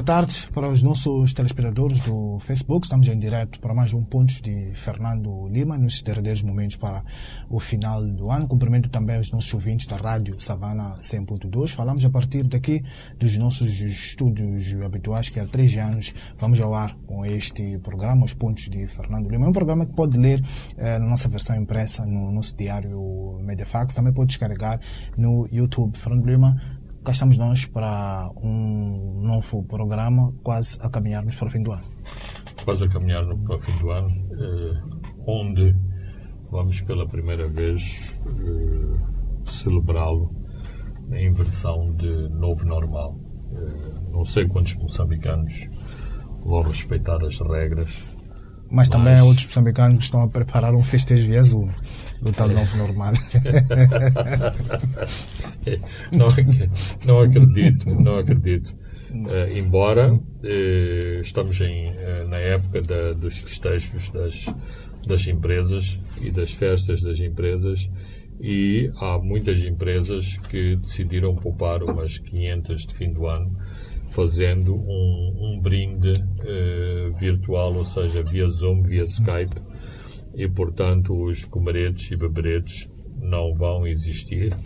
Boa tarde para os nossos telespectadores do Facebook. Estamos em direto para mais um Pontos de Fernando Lima, nos derradeiros momentos para o final do ano. Cumprimento também os nossos ouvintes da Rádio Savana 100.2. Falamos a partir daqui dos nossos estúdios habituais, que há três anos vamos ao ar com este programa, Os Pontos de Fernando Lima. É um programa que pode ler eh, na nossa versão impressa no nosso diário Mediafax. Também pode descarregar no YouTube. Fernando Lima cá estamos nós para um novo programa, quase a caminharmos para o fim do ano. Quase a caminhar para o fim do ano, eh, onde vamos pela primeira vez eh, celebrá-lo em versão de novo normal. Eh, não sei quantos moçambicanos vão respeitar as regras. Mas, mas... também outros moçambicanos estão a preparar um festejo azul do tal novo normal. não, não acredito, não acredito. Uh, embora uh, estamos em, uh, na época da, dos festejos das, das empresas e das festas das empresas e há muitas empresas que decidiram poupar umas 500 de fim do ano fazendo um, um brinde virtual, ou seja, via Zoom, via Skype, e, portanto, os comeretes e beberetes não vão existir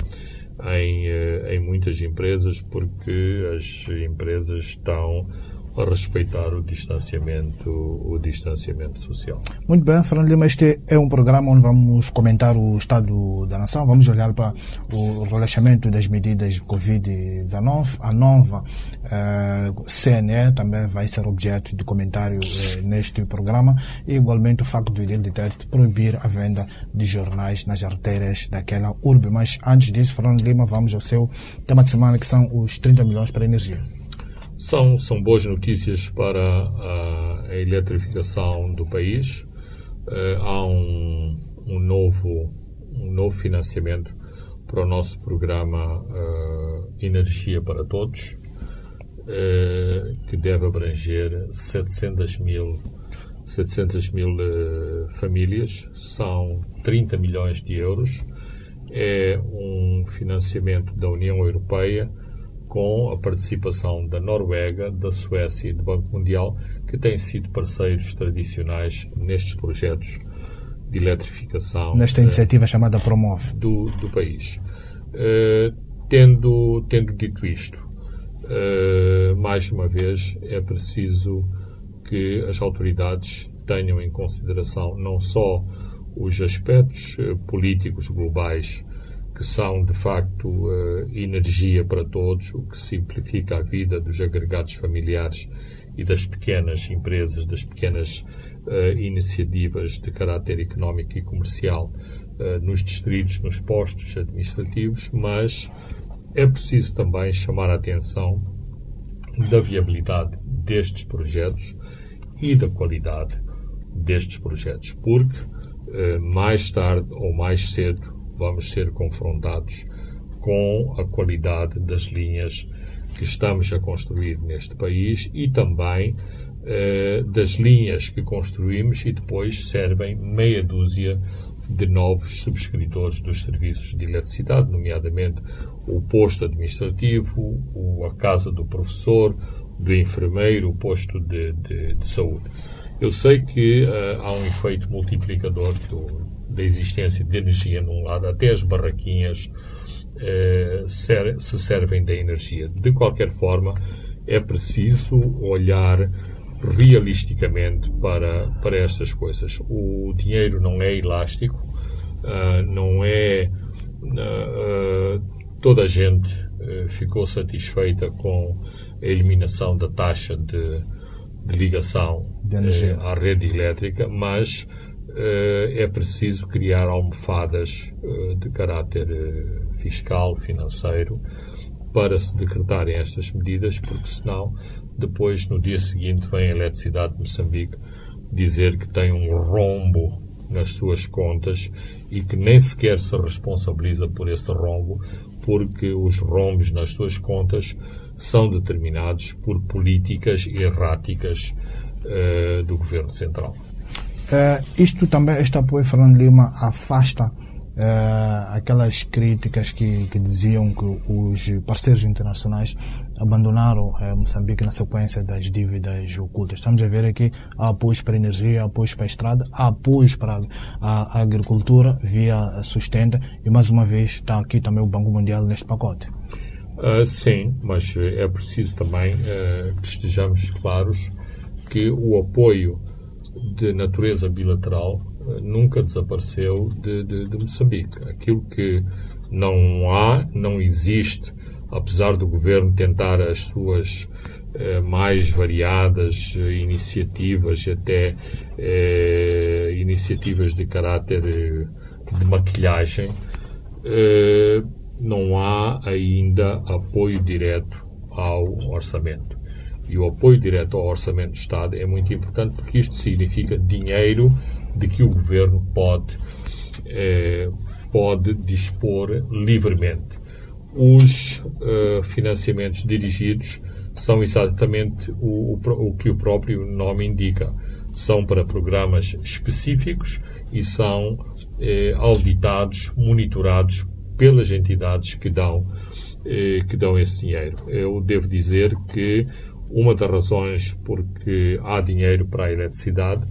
em, eh, em muitas empresas porque as empresas estão a respeitar o distanciamento, o distanciamento social. Muito bem, Fernando Lima, este é um programa onde vamos comentar o estado da nação, vamos olhar para o relaxamento das medidas de Covid-19, a nova eh, CNE também vai ser objeto de comentário eh, neste programa e igualmente o facto de ele proibir a venda de jornais nas artérias daquela urbe. Mas antes disso, Fernando Lima, vamos ao seu tema de semana que são os 30 milhões para a energia. São, são boas notícias para a, a eletrificação do país. Uh, há um, um, novo, um novo financiamento para o nosso programa uh, Energia para Todos, uh, que deve abranger 700 mil, 700 mil famílias. São 30 milhões de euros. É um financiamento da União Europeia com a participação da Noruega, da Suécia e do Banco Mundial, que têm sido parceiros tradicionais nestes projetos de eletrificação. Nesta iniciativa chamada Promove. Do, do país. Uh, tendo, tendo dito isto, uh, mais uma vez é preciso que as autoridades tenham em consideração não só os aspectos políticos globais que são de facto uh, energia para todos, o que simplifica a vida dos agregados familiares e das pequenas empresas, das pequenas uh, iniciativas de caráter económico e comercial uh, nos distritos, nos postos administrativos, mas é preciso também chamar a atenção da viabilidade destes projetos e da qualidade destes projetos, porque mais tarde ou mais cedo vamos ser confrontados com a qualidade das linhas que estamos a construir neste país e também eh, das linhas que construímos e depois servem meia dúzia de novos subscritores dos serviços de eletricidade, nomeadamente o posto administrativo, o, a casa do professor, do enfermeiro, o posto de, de, de saúde. Eu sei que uh, há um efeito multiplicador do, da existência de energia num lado, até as barraquinhas eh, ser, se servem da energia. De qualquer forma, é preciso olhar realisticamente para, para estas coisas. O dinheiro não é elástico, uh, não é. Uh, toda a gente uh, ficou satisfeita com a eliminação da taxa de, de ligação de à rede elétrica, mas eh, é preciso criar almofadas eh, de caráter eh, fiscal, financeiro, para se decretarem estas medidas, porque senão, depois, no dia seguinte, vem a Eletricidade de Moçambique dizer que tem um rombo nas suas contas e que nem sequer se responsabiliza por esse rombo, porque os rombos nas suas contas são determinados por políticas erráticas uh, do Governo Central. Uh, isto também, este apoio, Fernando Lima, afasta uh, aquelas críticas que, que diziam que os parceiros internacionais abandonaram uh, Moçambique na sequência das dívidas ocultas. Estamos a ver aqui apoios para a energia, apoios para a estrada, apoios para a, a agricultura via sustenta e mais uma vez está aqui também o Banco Mundial neste pacote. Uh, sim, mas é preciso também que estejamos claros que o apoio de natureza bilateral uh, nunca desapareceu de, de, de, Moçambique. Aquilo que não há, não existe, apesar do governo tentar as suas mais variadas iniciativas, até iniciativas de caráter de maquilhagem não há ainda apoio direto ao orçamento. E o apoio direto ao orçamento do Estado é muito importante porque isto significa dinheiro de que o governo pode, eh, pode dispor livremente. Os uh, financiamentos dirigidos são exatamente o, o, o que o próprio nome indica. São para programas específicos e são eh, auditados, monitorados pelas entidades que dão, eh, que dão esse dinheiro. Eu devo dizer que uma das razões porque há dinheiro para a eletricidade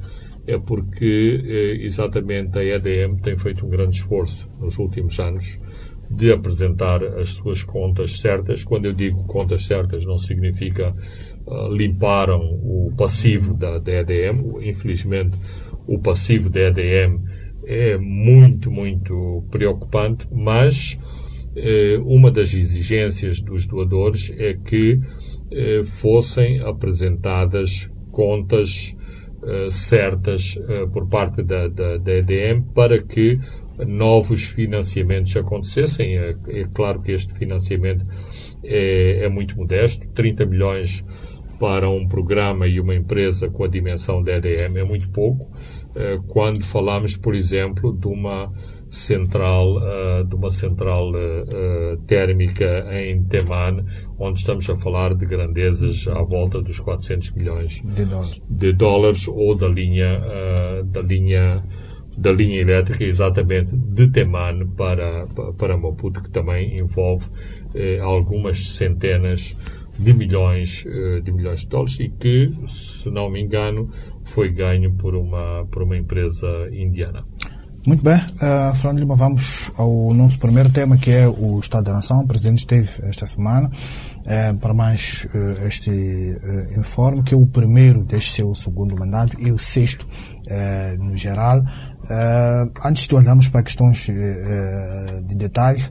é porque eh, exatamente a EDM tem feito um grande esforço nos últimos anos de apresentar as suas contas certas. Quando eu digo contas certas, não significa uh, limparam o passivo da, da EDM. Infelizmente, o passivo da EDM é muito, muito preocupante, mas eh, uma das exigências dos doadores é que eh, fossem apresentadas contas eh, certas eh, por parte da, da, da, EDM para que novos financiamentos acontecessem. É, é claro que este financiamento é, é muito modesto, 30 milhões para um programa e uma empresa com a dimensão da EDM é muito pouco. Quando falamos, por exemplo, de uma central, uh, de uma central uh, térmica em Teman, onde estamos a falar de grandezas à volta dos 400 milhões de dólares, de dólares ou da linha, da linha da linha elétrica exatamente de Teman para, para Maputo, que também envolve algumas centenas de milhões de milhões de dólares e que, se não me engano, foi ganho por uma, por uma empresa indiana. Muito bem, uh, Fernando Lima, vamos ao nosso primeiro tema, que é o Estado da Nação. O Presidente esteve esta semana uh, para mais uh, este uh, informe, que é o primeiro deste seu segundo mandato e o sexto no geral. antes de olharmos para questões de detalhes,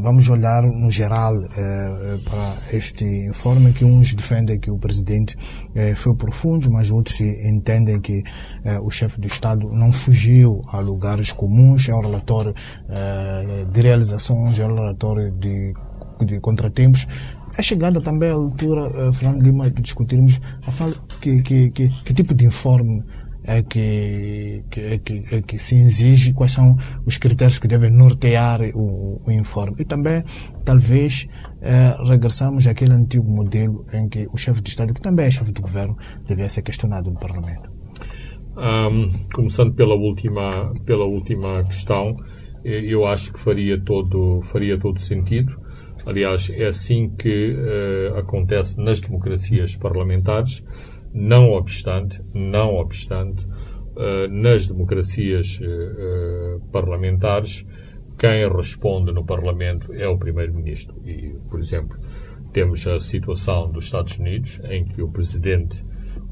vamos olhar no geral eh, eh, para este informe que uns defendem que o presidente foi profundo, mas outros entendem que o chefe do Estado não fugiu a lugares comuns, é um relatório de realizações, é um relatório de, de contratempos. É chegada também a altura, Fernando Lima, de discutirmos que, que, que, que tipo de informe é que, que, é que, é que se exige, quais são os critérios que devem nortear o, o informe. E também, talvez, é, regressamos àquele antigo modelo em que o chefe de Estado, que também é chefe do governo, devia ser questionado no Parlamento. Um, começando pela última, pela última questão, eu acho que faria todo, faria todo sentido. Aliás, é assim que uh, acontece nas democracias parlamentares não obstante, não obstante, uh, nas democracias uh, parlamentares, quem responde no Parlamento é o Primeiro-Ministro. E, por exemplo, temos a situação dos Estados Unidos, em que o Presidente,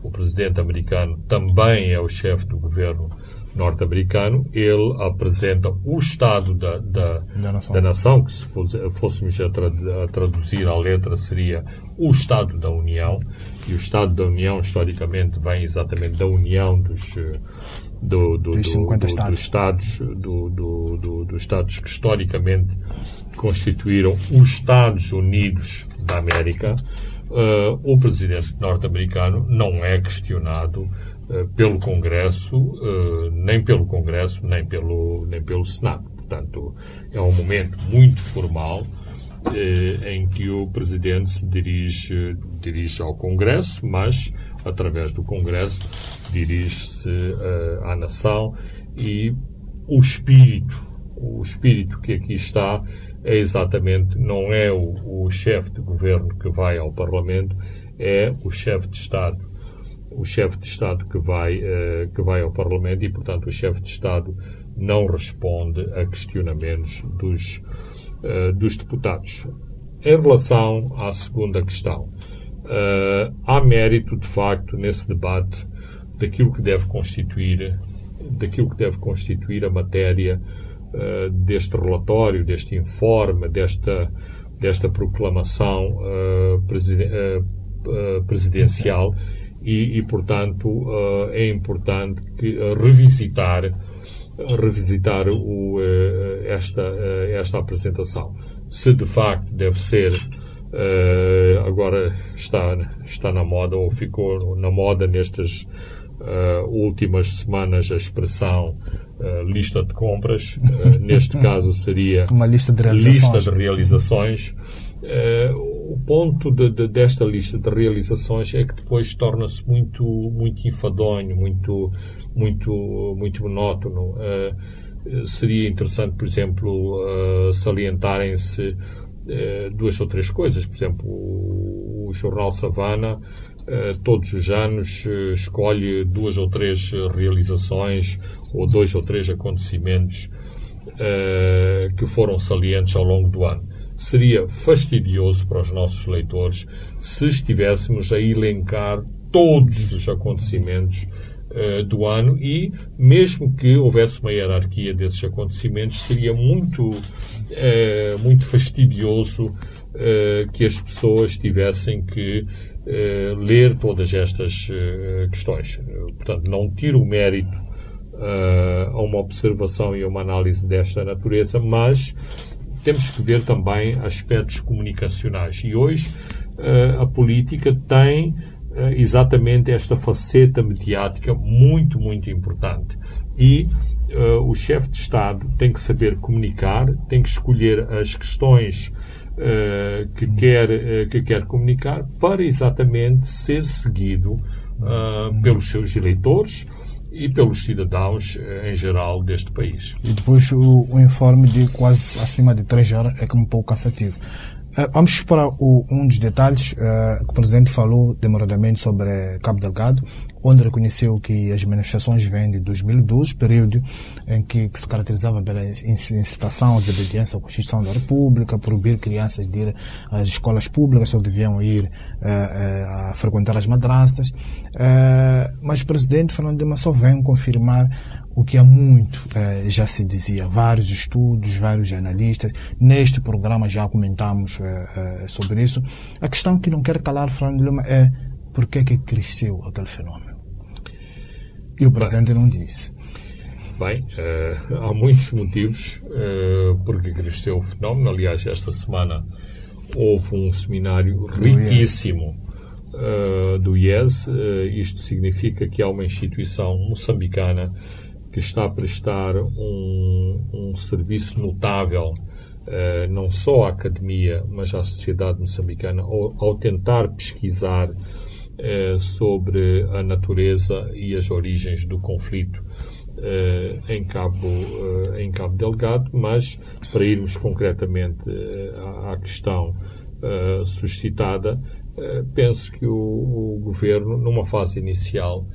o Presidente americano também é o chefe do governo norte-americano, ele apresenta o Estado da, da, da, nação. da nação. que se fôssemos a, tra a, traduzir a letra seria o Estado da União, e o Estado da União, historicamente, vem exatamente da união dos, eh, do, do, dos, do, do, estados. dos Estados, do, do, dos Estados que historicamente constituíram os Estados Unidos da América. Uh, o presidente norte-americano não é questionado pelo Congresso, uh, nem pelo Congresso, nem pelo, nem pelo Senado. Portanto, é um momento muito formal eh, em que o Presidente se dirige, dirige ao Congresso, mas, através do Congresso, dirige-se à nação e o espírito, o espírito que aqui está é exatamente, não é o, o chefe de governo que vai ao Parlamento, é o chefe de Estado. O chefe de Estado que vai, uh, que vai ao Parlamento e, portanto, o chefe de Estado não responde a questionamentos dos, uh, dos deputados. Em relação à segunda questão, uh, há mérito, de facto, nesse debate daquilo que deve constituir, daquilo que deve constituir a matéria deste relatório, deste informe, desta, desta proclamação presiden presidencial e, e portanto, é importante que, revisitar revisitar o, esta, esta apresentação se de facto deve ser uh, agora está, está na moda ou ficou na moda nestas uh, últimas semanas a expressão uh, lista de compras. neste caso seria uma lista de realizações. Lista de realizações. O ponto de, de, desta lista de realizações é que depois torna-se muito, muito enfadonho, muito, muito, muito monótono seria interessante, por exemplo, uh, salientarem-se uh, duas ou três coisas. Por exemplo, o, o jornal Savana, uh, todos os anos, escolhe duas ou três realizações ou dois ou três acontecimentos que foram salientes ao longo do ano. Seria fastidioso para os nossos leitores se estivéssemos a elencar todos os acontecimentos uh, do ano e, mesmo que houvesse uma hierarquia desses acontecimentos, seria muito, uh, muito fastidioso uh, que as pessoas tivessem que ler todas estas questões. Portanto, não tiro o mérito a uma observação e a uma análise desta natureza, mas temos que ver também aspectos comunicacionais. E hoje a política tem eh, exatamente esta faceta mediática muito, muito importante. E uh, o chefe de Estado tem que saber comunicar, tem que escolher as questões uh, que, quer, uh, que quer comunicar para exatamente ser seguido pelos seus eleitores e pelos cidadãos em geral deste país. E depois o, o informe de quase acima de três horas é um pouco cansativo. Uh, vamos para o, um dos detalhes uh, que o Presidente falou demoradamente sobre Cabo Delgado, onde reconheceu que as manifestações vêm de 2012, período em que, que se caracterizava pela incitação à desobediência à Constituição da República, proibir crianças de ir às escolas públicas, só deviam ir uh, a frequentar as madrastas. mas o Presidente Fernando de só vem confirmar o que há muito eh, já se dizia, vários estudos, vários analistas, neste programa já comentamos eh, eh, sobre isso. A questão que não quero calar, Fernando Lima, é por que que cresceu aquele fenômeno? E o Presidente Bem, não disse. Bem, há muitos motivos porque cresceu o fenómeno. Aliás, esta semana houve um seminário riquíssimo do IES. isto significa que há uma instituição moçambicana que está a prestar um, um serviço notável uh, não só à academia, mas à sociedade moçambicana, ao, ao tentar pesquisar uh, sobre a natureza e as origens do conflito uh, em, Cabo, em Cabo Delgado, mas para irmos concretamente à, questão suscitada, penso que o, governo, numa fase inicial,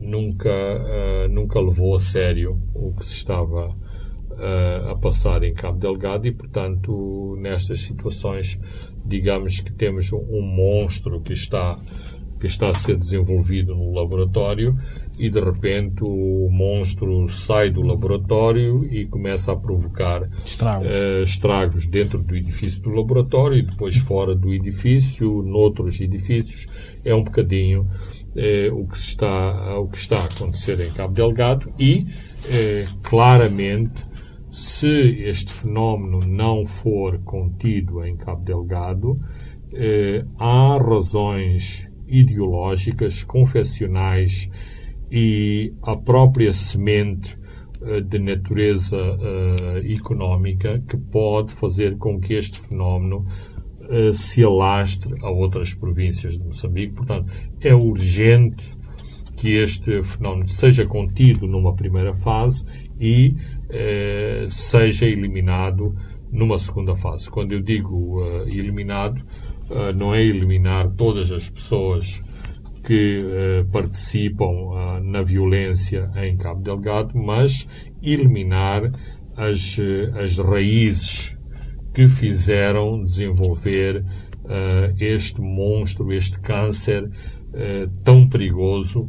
nunca, nunca levou a sério o que se estava a passar em Cabo Delgado e, portanto, nestas situações, digamos que temos um monstro que está, que está a ser desenvolvido no laboratório e, de repente, o monstro sai do laboratório e começa a provocar estragos, uh, estragos dentro do edifício do laboratório e depois fora do edifício, noutros edifícios. É um bocadinho eh, o, que está, o que está a acontecer em Cabo Delgado e, eh, claramente, se este fenómeno não for contido em Cabo Delgado, há razões ideológicas, confessionais e a própria semente eh, de natureza uh, económica que pode fazer com que este fenómeno uh, se alastre a outras províncias de Moçambique. Portanto, é urgente que este fenómeno seja contido numa primeira fase e eh, seja eliminado numa segunda fase. Quando eu digo eliminado, não é eliminar todas as pessoas que uh, participam na violência em Cabo Delgado, mas eliminar as, as raízes que fizeram desenvolver este monstro, este câncer tão perigoso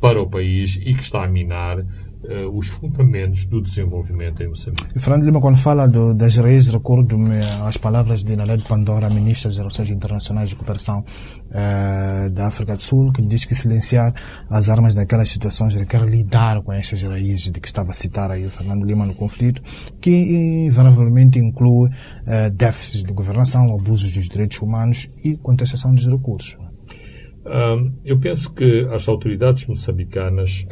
para o país e que está a minar uh, os fundamentos do desenvolvimento em Moçambique. Fernando Lima, quando fala do, das raízes, recordo-me as palavras de Naled Pandora, ministra das Relações Internacionais de Cooperação uh, da África do Sul, que diz que silenciar as armas naquelas situações requer lidar com estas raízes de que estava a citar aí o Fernando Lima no conflito, que invariavelmente inclui uh, déficits de governação, abusos dos direitos humanos e contestação dos recursos. eu penso que as autoridades moçambicanas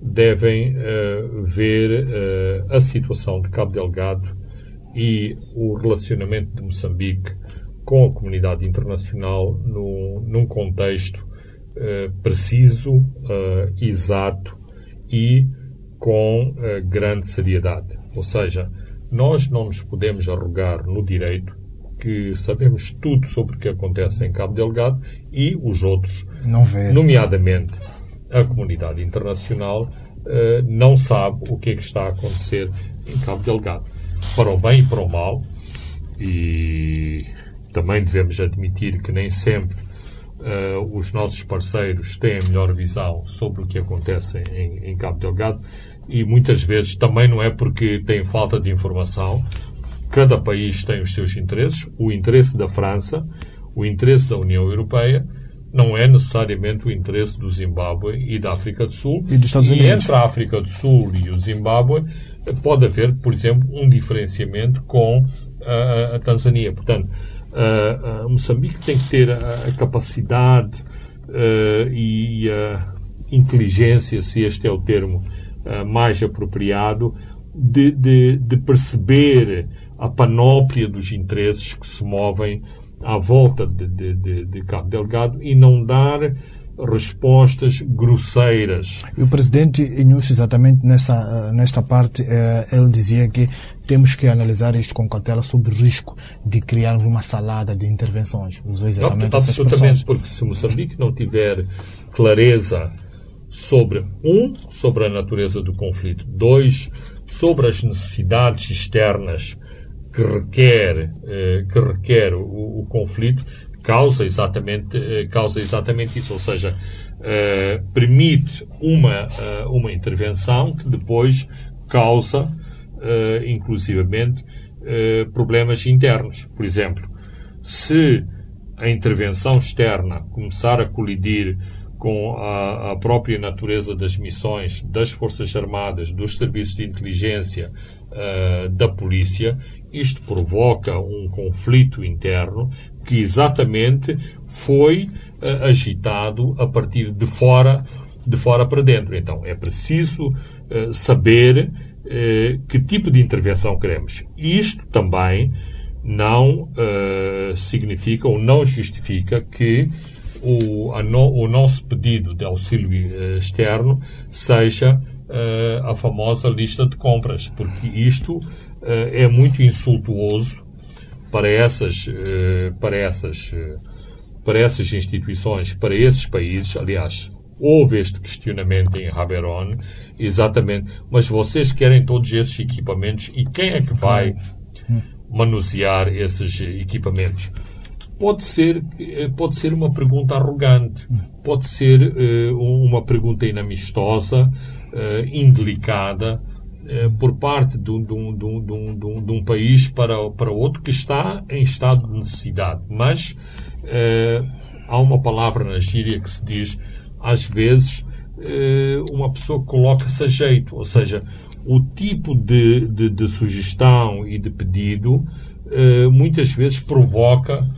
devem uh, ver uh, a situação de Cabo Delgado e o relacionamento de Moçambique com a comunidade internacional no, num contexto uh, preciso, exato e com grande seriedade. Ou seja, nós não nos podemos arrogar no direito que sabemos tudo sobre o que acontece em Cabo Delgado e os outros, nomeadamente a comunidade internacional uh, não sabe o que é que está a acontecer em Cabo Delgado. Para o bem e para o mal, e também devemos admitir que nem sempre uh, os nossos parceiros têm a melhor visão sobre o que acontece em, em Cabo Delgado, e muitas vezes também não é porque têm falta de informação. Cada país tem os seus interesses, o interesse da França, o interesse da União Europeia não é necessariamente o interesse do Zimbábue e da África do Sul. E dos Estados Unidos. E entre a África do Sul e o Zimbábue pode haver, por exemplo, um diferenciamento com a, a Tanzânia. Portanto, a, a Moçambique tem que ter a, capacidade uh, e a inteligência, se este é o termo uh, mais apropriado, de, de, de perceber a panóplia dos interesses que se movem à volta de, de, de, de Cabo Delgado e não dar respostas grosseiras. E o presidente Inúcio, exatamente nessa, nesta parte, eh, ele dizia que temos que analisar isto com cautela sobre o risco de criarmos uma salada de intervenções. Usou exatamente não, absolutamente, porque se Moçambique não tiver clareza sobre, um, sobre a natureza do conflito, dois, sobre as necessidades externas que requer, eh, que requer o, o, conflito causa exatamente, eh, causa exatamente isso, ou seja, eh, permite uma, uma intervenção que depois causa, inclusivamente, problemas internos. Por exemplo, se a intervenção externa começar a colidir com a, a, própria natureza das missões das Forças Armadas, dos serviços de inteligência, uh, da polícia, isto provoca um conflito interno que exatamente foi uh, agitado a partir de fora, de fora para dentro. Então é preciso uh, saber uh, que tipo de intervenção queremos. Isto também não significa ou não justifica que o, no, o nosso pedido de auxílio externo seja a famosa lista de compras, porque isto é muito insultuoso para essas, eh, para essas, eh, para essas instituições, para esses países. Aliás, houve este questionamento em Haberon, exatamente. Mas vocês querem todos esses equipamentos e quem é que vai manusear esses equipamentos? Pode ser, pode ser uma pergunta arrogante, pode ser uma pergunta inamistosa, indelicada, eh, por parte de um, de, um, de, um, de um, país para, para outro que está em estado de necessidade. Mas eh, há uma palavra na gíria que se diz, às vezes, eh, uma pessoa coloca-se a jeito, ou seja, o tipo de, de, sugestão e de pedido eh, muitas vezes provoca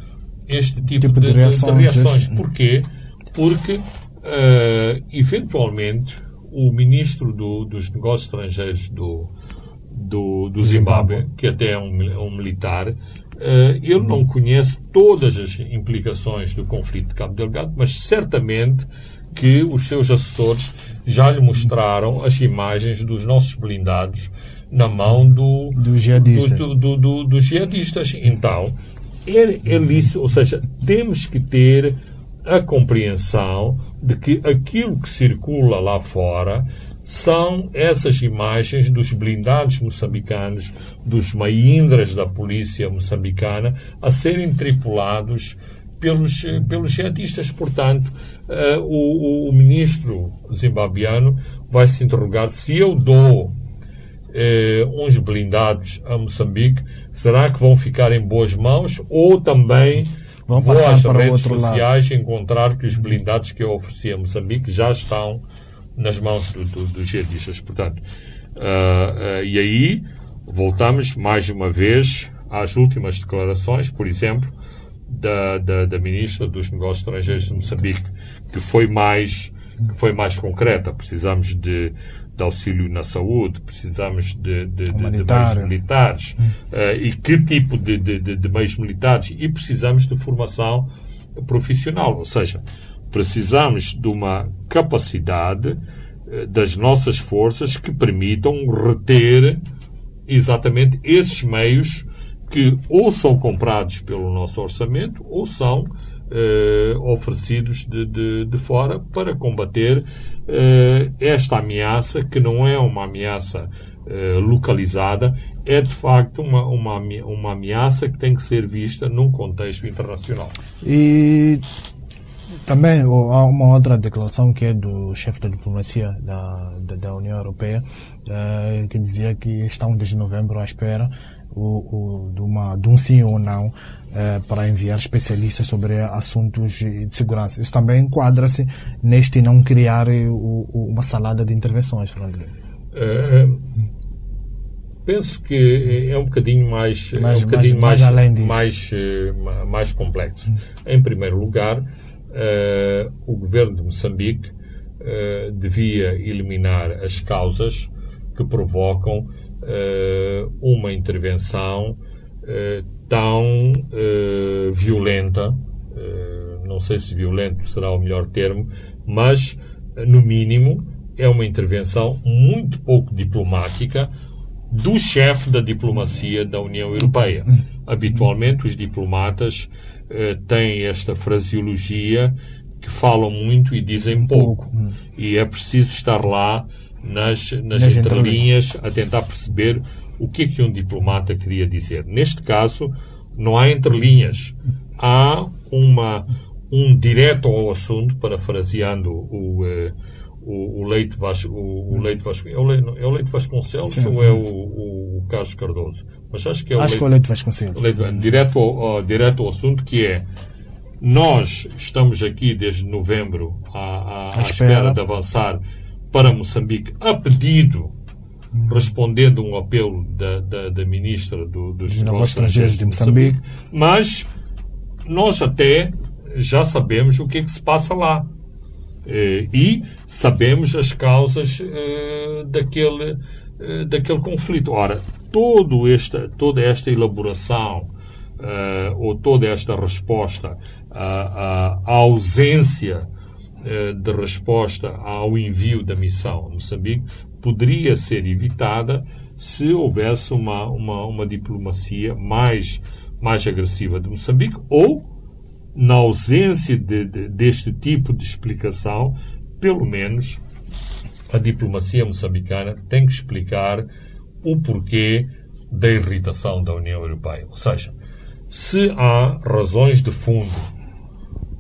este tipo, tipo de, reações. reações. Porquê? Porque, eh, eventualmente, o ministro do, dos Negócios Estrangeiros do, do, do Zimbábue, que até é um, um militar, uh, ele não conhece todas as implicações do conflito de Cabo Delgado, mas certamente que os seus assessores já lhe mostraram as imagens dos nossos blindados na mão do, do jihadista. do, do, do, dos jihadistas. Então, é, é lícito, ou seja, temos que ter a compreensão de que aquilo que circula lá fora são essas imagens dos blindados moçambicanos, dos maindras da polícia moçambicana, a serem tripulados pelos, pelos jihadistas. Portanto, uh, o, o, ministro zimbabiano vai se interrogar se eu dou uh, uns blindados a Moçambique, será que vão ficar em boas mãos ou também vão vou às redes sociais lado. encontrar que os blindados que eu ofereci a Moçambique já estão nas mãos dos do, do jihadistas. Portanto, uh, e aí voltamos mais uma vez às últimas declarações, por exemplo, da, da, da ministra dos Negócios Estrangeiros de Moçambique, que foi mais, que foi mais concreta. Precisamos de, de auxílio na saúde, precisamos de, de, de, meios militares. Uh, e que tipo de, de, meios militares? E precisamos de formação profissional. Ou seja, precisamos de uma capacidade uh, das nossas forças que permitam reter exatamente esses meios que ou são comprados pelo nosso orçamento ou são eh, oferecidos de, fora para combater esta ameaça, que não é uma ameaça eh, localizada, é de facto uma, uma, uma ameaça que tem que ser vista num contexto internacional. E também há uma outra declaração que é do chefe da diplomacia da, da, da União Europeia, que dizia que está um de novembro à espera o, o, de, uma, de um sim ou não eh, para enviar especialistas sobre assuntos de segurança. Isso também enquadra-se neste não criar eh, o, uma salada de intervenções, Fernando é, penso que é um bocadinho mais, mais é um bocadinho mais, mais, mais, mais, eh, mais complexo. Em primeiro lugar, o governo de Moçambique devia eliminar as causas que provocam uma intervenção tão uh, violenta, não sei se violento será o melhor termo, mas, no mínimo, é uma intervenção muito pouco diplomática do chefe da diplomacia da União Europeia. Habitualmente, os diplomatas têm esta fraseologia que falam muito e dizem pouco. E é preciso estar lá nas, nas, nas entrelinhas a tentar perceber o que é que um diplomata queria dizer. Neste caso, não há entrelinhas. Há uma, um direto ao assunto, parafraseando o, uh, o, o, Leite Vasco, o, o Leite Vasco, é o Leite, é o Leite Vasconcelos Sim. ou é o, o, Carlos Cardoso? Mas acho que é o acho Leite, que é o Leite Vasconcelos. Leite, direto, ao, direto ao assunto que é nós estamos aqui desde novembro à, à, à espera. espera de avançar para Moçambique a pedido, respondendo um apelo da, da, da ministra do, dos Negócios Estrangeiros de Moçambique, mas nós até já sabemos o que é que se passa lá. Eh, e sabemos as causas eh, daquele, eh, daquele conflito. Ora, todo esta, toda esta elaboração ou toda esta resposta à, à ausência de resposta ao envio da missão a Moçambique poderia ser evitada se houvesse uma, uma, uma diplomacia mais, mais agressiva de Moçambique ou, na ausência de, de, deste tipo de explicação, pelo menos a diplomacia moçambicana tem que explicar o porquê da irritação da União Europeia. Ou seja, se há razões de fundo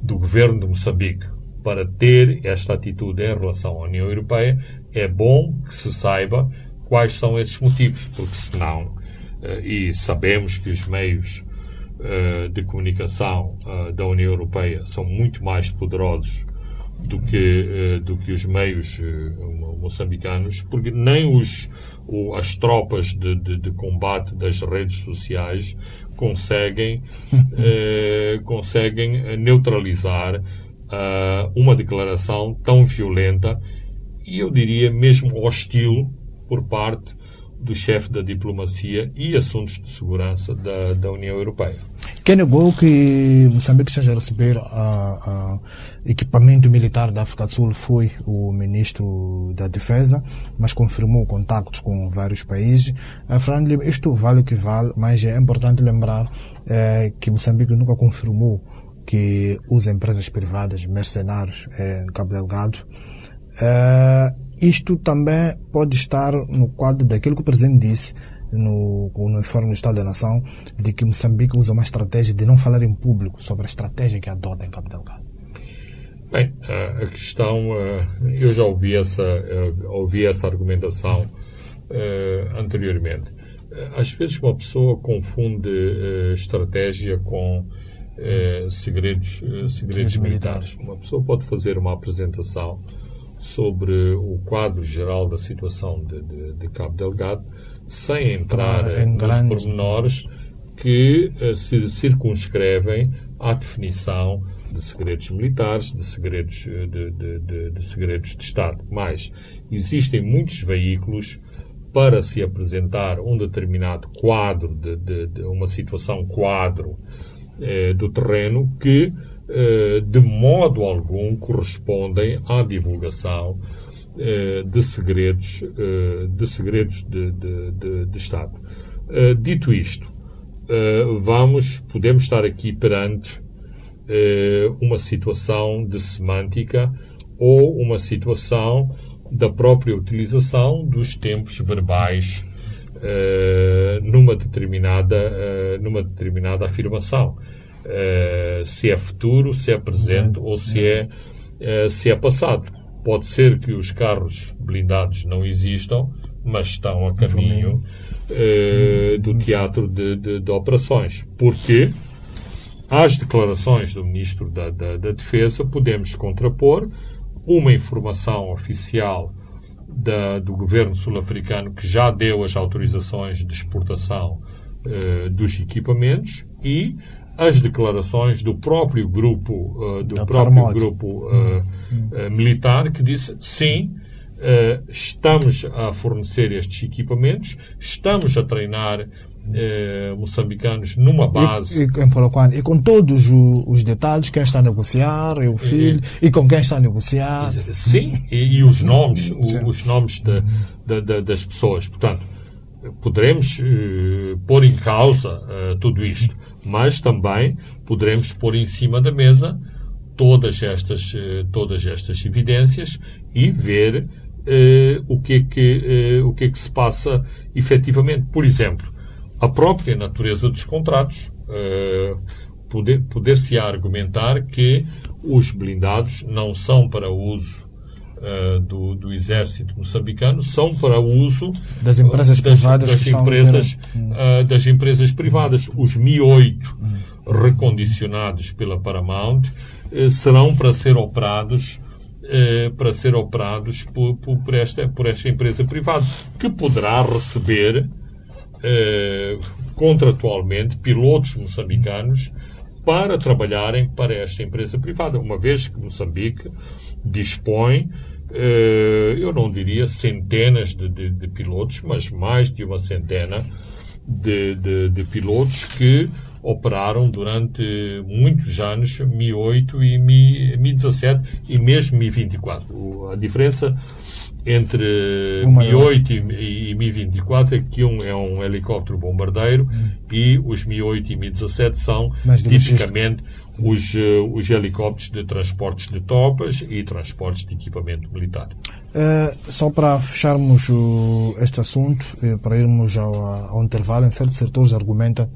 do governo de Moçambique para ter esta atitude em relação à União Europeia, é bom que se saiba quais são esses motivos, porque senão, eh, e sabemos que os meios eh, de comunicação eh, da União Europeia são muito mais poderosos do que, do que os meios moçambicanos, porque nem os, as tropas de, de, de combate das redes sociais conseguem, conseguem neutralizar uh, uma declaração tão violenta e eu diria mesmo hostil por parte do chefe da diplomacia e assuntos de segurança da, da União Europeia. Quem negou que Moçambique esteja a receber a, a equipamento militar da África do Sul foi o ministro da Defesa, mas confirmou contactos com vários países. Uh, Fernando Lima, isto vale o que vale, mas é importante lembrar eh, que Moçambique nunca confirmou que usa empresas privadas, mercenários eh, em Cabo Delgado. Uh, isto também pode estar no quadro daquilo que o Presidente disse no, no Informe do Estado da Nação, de que Moçambique usa uma estratégia de não falar em público sobre a estratégia que adota em Cabo Delgado. Bem, a questão, eu já ouvi essa, ouvi essa argumentação anteriormente. Às vezes uma pessoa confunde estratégia com segredos, segredos militares. Uma pessoa pode fazer uma apresentação sobre o quadro geral da situação de, de, de Cabo Delgado, sem entrar em nos grandes... pormenores que uh, se circunscrevem à definição de segredos militares, de segredos eh, de, de, de, segredos de Estado. Mas existem muitos veículos para se apresentar um determinado quadro, de, uma situação quadro eh, do terreno que de modo algum correspondem à divulgação eh, de segredos, eh, de, segredos de, de, de, de Estado. Dito isto, vamos, podemos estar aqui perante uma situação de semântica ou uma situação da própria utilização dos tempos verbais numa determinada, numa determinada afirmação. Uh, se é futuro, se é presente ou se é, uh, se é passado. Pode ser que os carros blindados não existam, mas estão a caminho uh, do teatro de, de, de, operações. Porque às declarações do Ministro da, da, da Defesa podemos contrapor uma informação oficial da, do governo sul-africano que já deu as autorizações de exportação dos equipamentos e as declarações do próprio grupo, uh, do próprio grupo uh, uh, militar que disse sim, estamos a fornecer estes equipamentos, estamos a treinar moçambicanos numa base. E, e, e, com todos os detalhes, quem está a negociar, é o filho, e, e com quem está a negociar. Sim, e, os nomes, o, os nomes de, de, de, das pessoas. Portanto, poderemos pôr em causa tudo isto mas também poderemos pôr em cima da mesa todas estas, eh, todas estas evidências e ver uh, o, que é que, uh, o que é que se passa efetivamente. Por exemplo, a própria natureza dos contratos. Poder, poder-se argumentar que os blindados não são para uso uh, do, do, exército moçambicano são para uso das empresas das, privadas, das, empresas, uh, das empresas privadas. Os Mi-8 hum. recondicionados pela Paramount uh, serão para ser operados para ser operados por, por, por, esta, por esta empresa privada, que poderá receber contratualmente pilotos moçambicanos para trabalharem para esta empresa privada, uma vez que Moçambique dispõe, eu não diria centenas de, de, de, pilotos, mas mais de uma centena de, de, pilotos que operaram durante muitos anos Mi-8 e Mi-17 e mesmo Mi-24. A diferença entre Mi-8 e, e Mi-24 é que um é um helicóptero bombardeiro hum. e os Mi-8 e Mi-17 são tipicamente os, uh, os helicópteros de transportes de tropas e transportes de equipamento militar. Uh, só para fecharmos o, este assunto, uh, para irmos ao, ao, intervalo, em certos setores argumenta,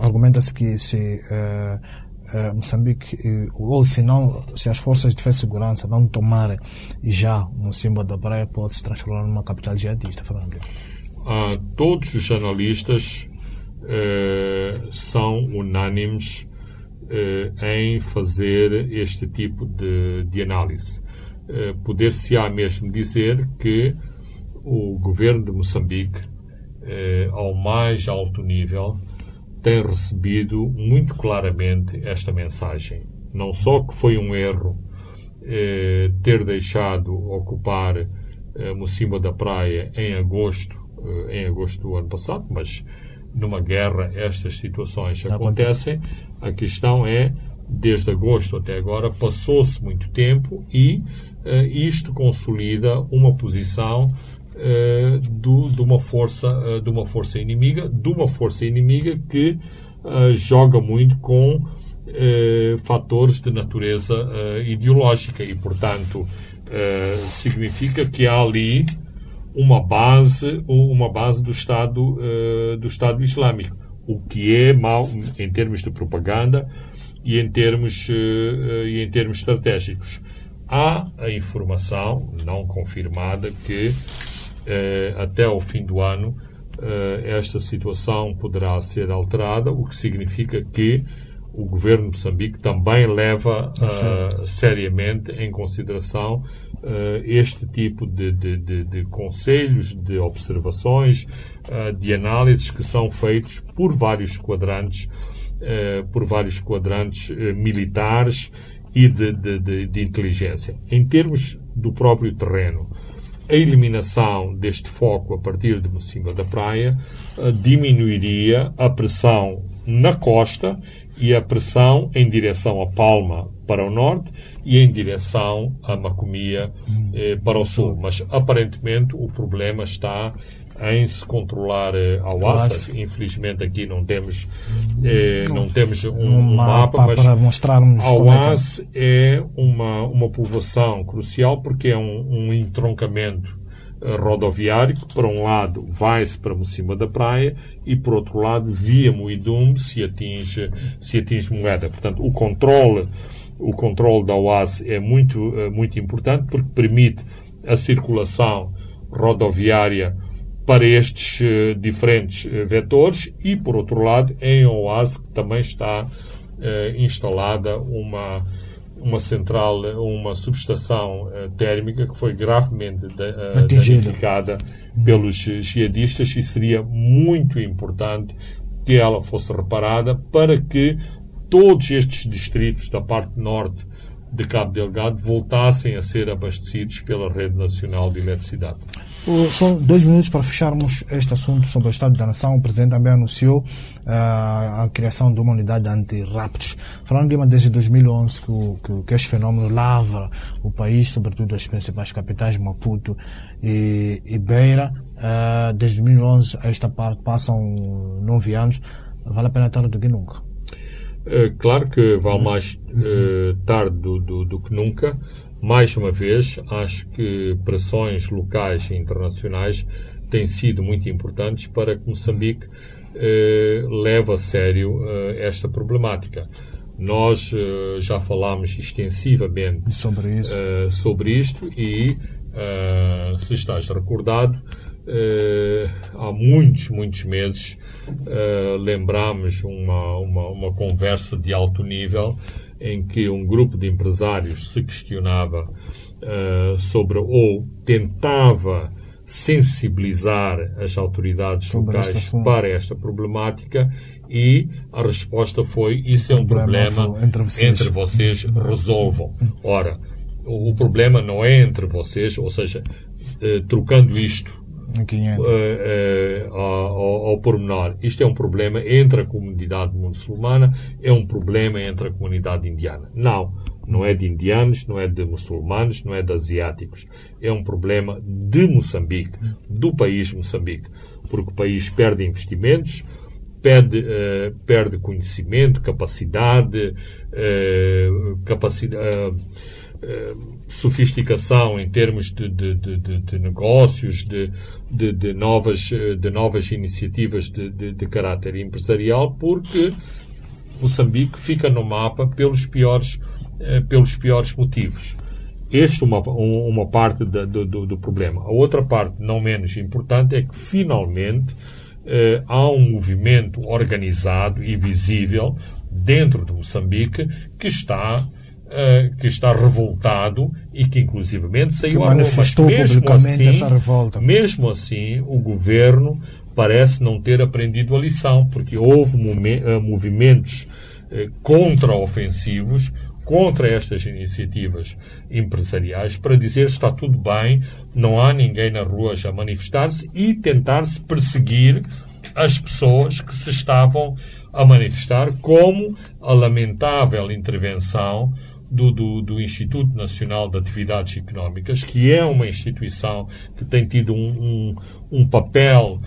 argumenta-se que se Moçambique, ou se não, se as forças de defesa e segurança não tomarem já um símbolo da praia, pode se transformar numa capital jihadista, Fernando. todos os analistas são unânimes eh, em fazer este tipo de, de análise. Eh, Poder-se-á mesmo dizer que o governo de Moçambique, eh, ao mais alto nível, tem recebido muito claramente esta mensagem. Não só que foi um erro ter deixado ocupar eh, Mocimba da Praia em agosto, em agosto do ano passado, mas numa guerra estas situações acontecem. A questão é, desde agosto até agora, passou-se muito tempo e uh, isto consolida uma posição uh, do, de, uma força, uh, de uma força inimiga, de uma força inimiga que joga muito com fatores de natureza ideológica e, portanto, significa que há ali uma base, uma base do Estado, do Estado Islâmico, o que é mau em termos de propaganda e em termos, e em termos estratégicos. Há a informação não confirmada que eh, até ao fim do ano eh, esta situação poderá ser alterada, o que significa que o governo de Moçambique também leva uh, seriamente em consideração uh, este tipo de, de, de, de, conselhos, de observações, de análises que são feitos por vários quadrantes, por vários quadrantes militares e de, de, de, de inteligência. Em termos do próprio terreno, a eliminação deste foco a partir de cima da praia diminuiria a pressão na costa e a pressão em direção a Palma para o norte e em direção a Macomia eh, para o sul. Mas aparentemente o problema está em se controlar eh, a Oaça. Infelizmente aqui não temos, eh, não, não, temos um, um mapa, mas para mostrarmos a Oace é, é, uma, uma povoação crucial porque é um, um entroncamento eh, rodoviário que, por um lado, vai-se para cima da praia e, por outro lado, via Moidum se atinge, se atinge Moeda. Portanto, o controle, o controle da Oace é muito, muito importante porque permite a circulação rodoviária para estes uh, diferentes uh, vetores e, por outro lado, em Oase também está uh, instalada uma, uma central, uma subestação térmica que foi gravemente danificada pelos jihadistas e seria muito importante que ela fosse reparada para que todos estes distritos da parte norte de Cabo Delgado voltassem a ser abastecidos pela Rede Nacional de Eletricidade. Só dois minutos para fecharmos este assunto sobre o Estado da Nação. O Presidente também anunciou uh, a criação de uma unidade anti-raptos. Falando de uma desde 2011 que, que, que este fenômeno lavra o país, sobretudo as principais capitais, Maputo e, e Beira. Uh, desde 2011 a esta parte passam nove anos. Vale a pena tarde do que nunca. É, claro que vale mais uh, tarde do, do, do que nunca. Mais uma vez, acho que pressões locais e internacionais têm sido muito importantes para que Moçambique eh, leve a sério eh, esta problemática. Nós eh, já falámos extensivamente sobre, isso. Eh, sobre isto e, eh, se estás recordado, eh, há muitos, muitos meses lembramos uma, uma, uma conversa de alto nível em que um grupo de empresários se questionava uh, sobre ou tentava sensibilizar as autoridades sobre locais esta para esta problemática e a resposta foi isso é um problema, entre vocês, entre vocês resolvam. Ora, o, problema não é entre vocês, ou seja, uh, trocando isto uh, uh, ao, ao pormenor. Isto é um problema entre a comunidade muçulmana, é um problema entre a comunidade indiana. Não, não é de indianos, não é de muçulmanos, não é de asiáticos. É um problema de Moçambique, do país Moçambique. Porque o país perde investimentos, perde, uh, perde conhecimento, capacidade, capacidade sofisticação em termos de, de, de, de negócios, de, novas, de novas iniciativas de, caráter empresarial, porque Moçambique fica no mapa pelos piores, eh, pelos piores motivos. Este é uma, uma parte do, do, problema. A outra parte, não menos importante, é que finalmente eh, há um movimento organizado e visível dentro de Moçambique que está uh, que está revoltado e que inclusivamente saiu que rua. Mas mesmo assim, essa revolta. mesmo assim, o governo parece não ter aprendido a lição, porque houve uh, movimentos uh, contra-ofensivos contra estas iniciativas empresariais para dizer está tudo bem, não há ninguém na rua a manifestar-se e tentar-se perseguir as pessoas que se estavam a manifestar, como a lamentável intervenção do, do, do, Instituto Nacional de Atividades Económicas, que é uma instituição que tem tido um, um, um papel,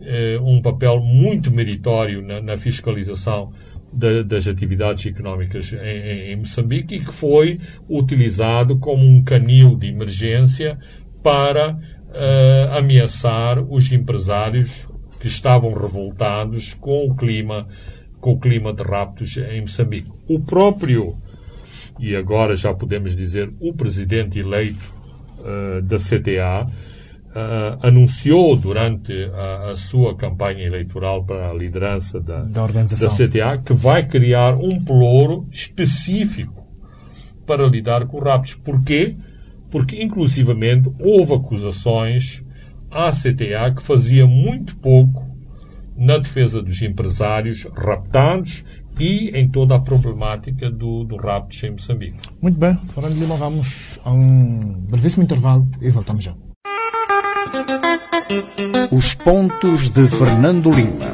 eh, um papel muito meritório na, na fiscalização da, das atividades económicas em, em, Moçambique e que foi utilizado como um canil de emergência para uh, ameaçar os empresários que estavam revoltados com o clima com o clima de raptos em Moçambique. O próprio e agora já podemos dizer o presidente eleito uh, da CTA uh, anunciou durante a, a, sua campanha eleitoral para a liderança da, da, da CTA que vai criar um pelouro específico para lidar com raptos. Porquê? Porque, inclusivamente, houve acusações à CTA que fazia muito pouco na defesa dos empresários raptados e em toda a problemática do, do rapto em Moçambique. Muito bem, Fernando Lima, vamos a um brevíssimo intervalo e voltamos já. Os pontos de Fernando Lima.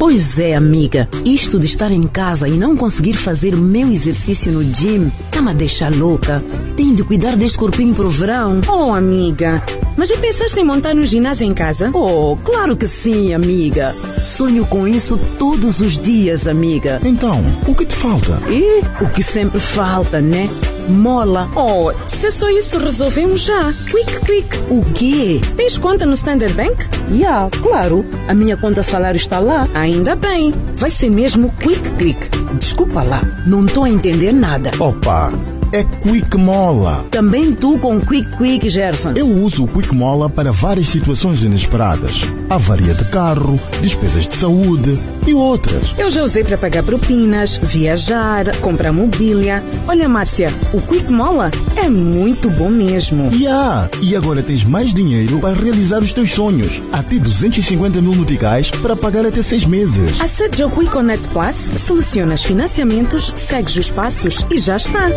Pois é, amiga. Isto de estar em casa e não conseguir fazer o meu exercício no gym tá-me a deixar louca. Tenho de cuidar deste corpinho pro verão. Oh, amiga. Mas já pensaste em montar um ginásio em casa? Oh, claro que sim, amiga. Sonho com isso todos os dias, amiga. Então, o que te falta? E o que sempre falta, né? Mola. Oh, se só isso, resolvemos já. Quick, quick. O quê? Tens conta no Standard Bank? Yeah, claro. A minha conta salário está lá. Ainda bem. Vai ser mesmo quick, quick. Desculpa lá, não estou a entender nada. Opa! É Quick Mola. Também tu com Quick Quick, Gerson. Eu uso o Quick Mola para várias situações inesperadas. Avaria de carro, despesas de saúde e outras. Eu já usei para pagar propinas, viajar, comprar mobília. Olha, Márcia, o Quick Mola é muito bom mesmo. Yeah. E agora tens mais dinheiro para realizar os teus sonhos. Até 250 mil noticais para pagar até seis meses. Acede ao Quick Connect Plus, selecionas financiamentos, segues os passos e já está.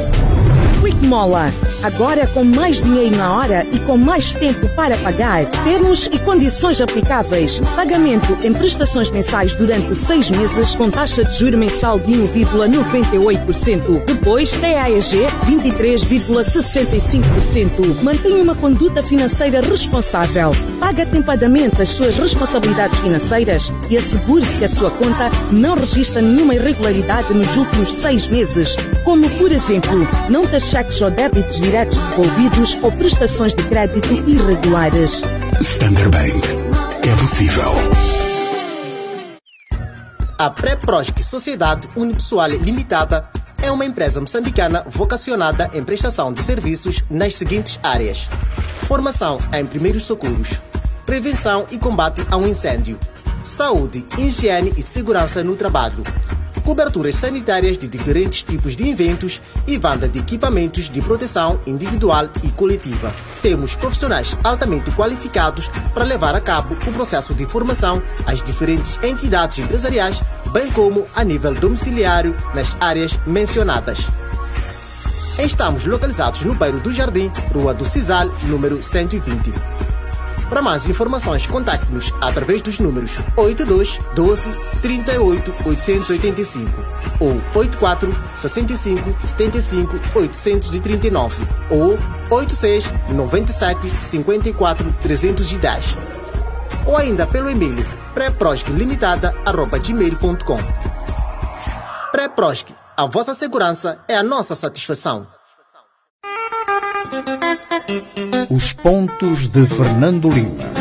Quick Mola. Agora com mais dinheiro na hora e com mais tempo para pagar. Termos e condições aplicáveis. Pagamento em prestações mensais durante seis meses com taxa de juro mensal de 1,98%. Depois, TAEG 23,65%. Mantenha uma conduta financeira responsável. Paga atempadamente as suas responsabilidades financeiras e assegure-se que a sua conta não registra nenhuma irregularidade nos últimos seis meses, como, por exemplo, não ter cheques ou débitos diretos devolvidos ou prestações de crédito irregulares. Standard Bank. É possível. A Pré-Prosc Sociedade Unipessoal Limitada é uma empresa moçambicana vocacionada em prestação de serviços nas seguintes áreas: formação em primeiros socorros, prevenção e combate ao incêndio, saúde, higiene e segurança no trabalho coberturas sanitárias de diferentes tipos de eventos e venda de equipamentos de proteção individual e coletiva. Temos profissionais altamente qualificados para levar a cabo o processo de formação às diferentes entidades empresariais, bem como a nível domiciliário nas áreas mencionadas. Estamos localizados no bairro do Jardim, Rua do Cisal, número 120. Para mais informações, contacte-nos através dos números 82 12 38 885 ou 84 65 75 839 ou 86 97 54 310 ou ainda pelo e-mail pré-prosc-limitada@gmail.com. Pré-Prosc, a vossa segurança é a nossa satisfação. Os pontos de Fernando Lima.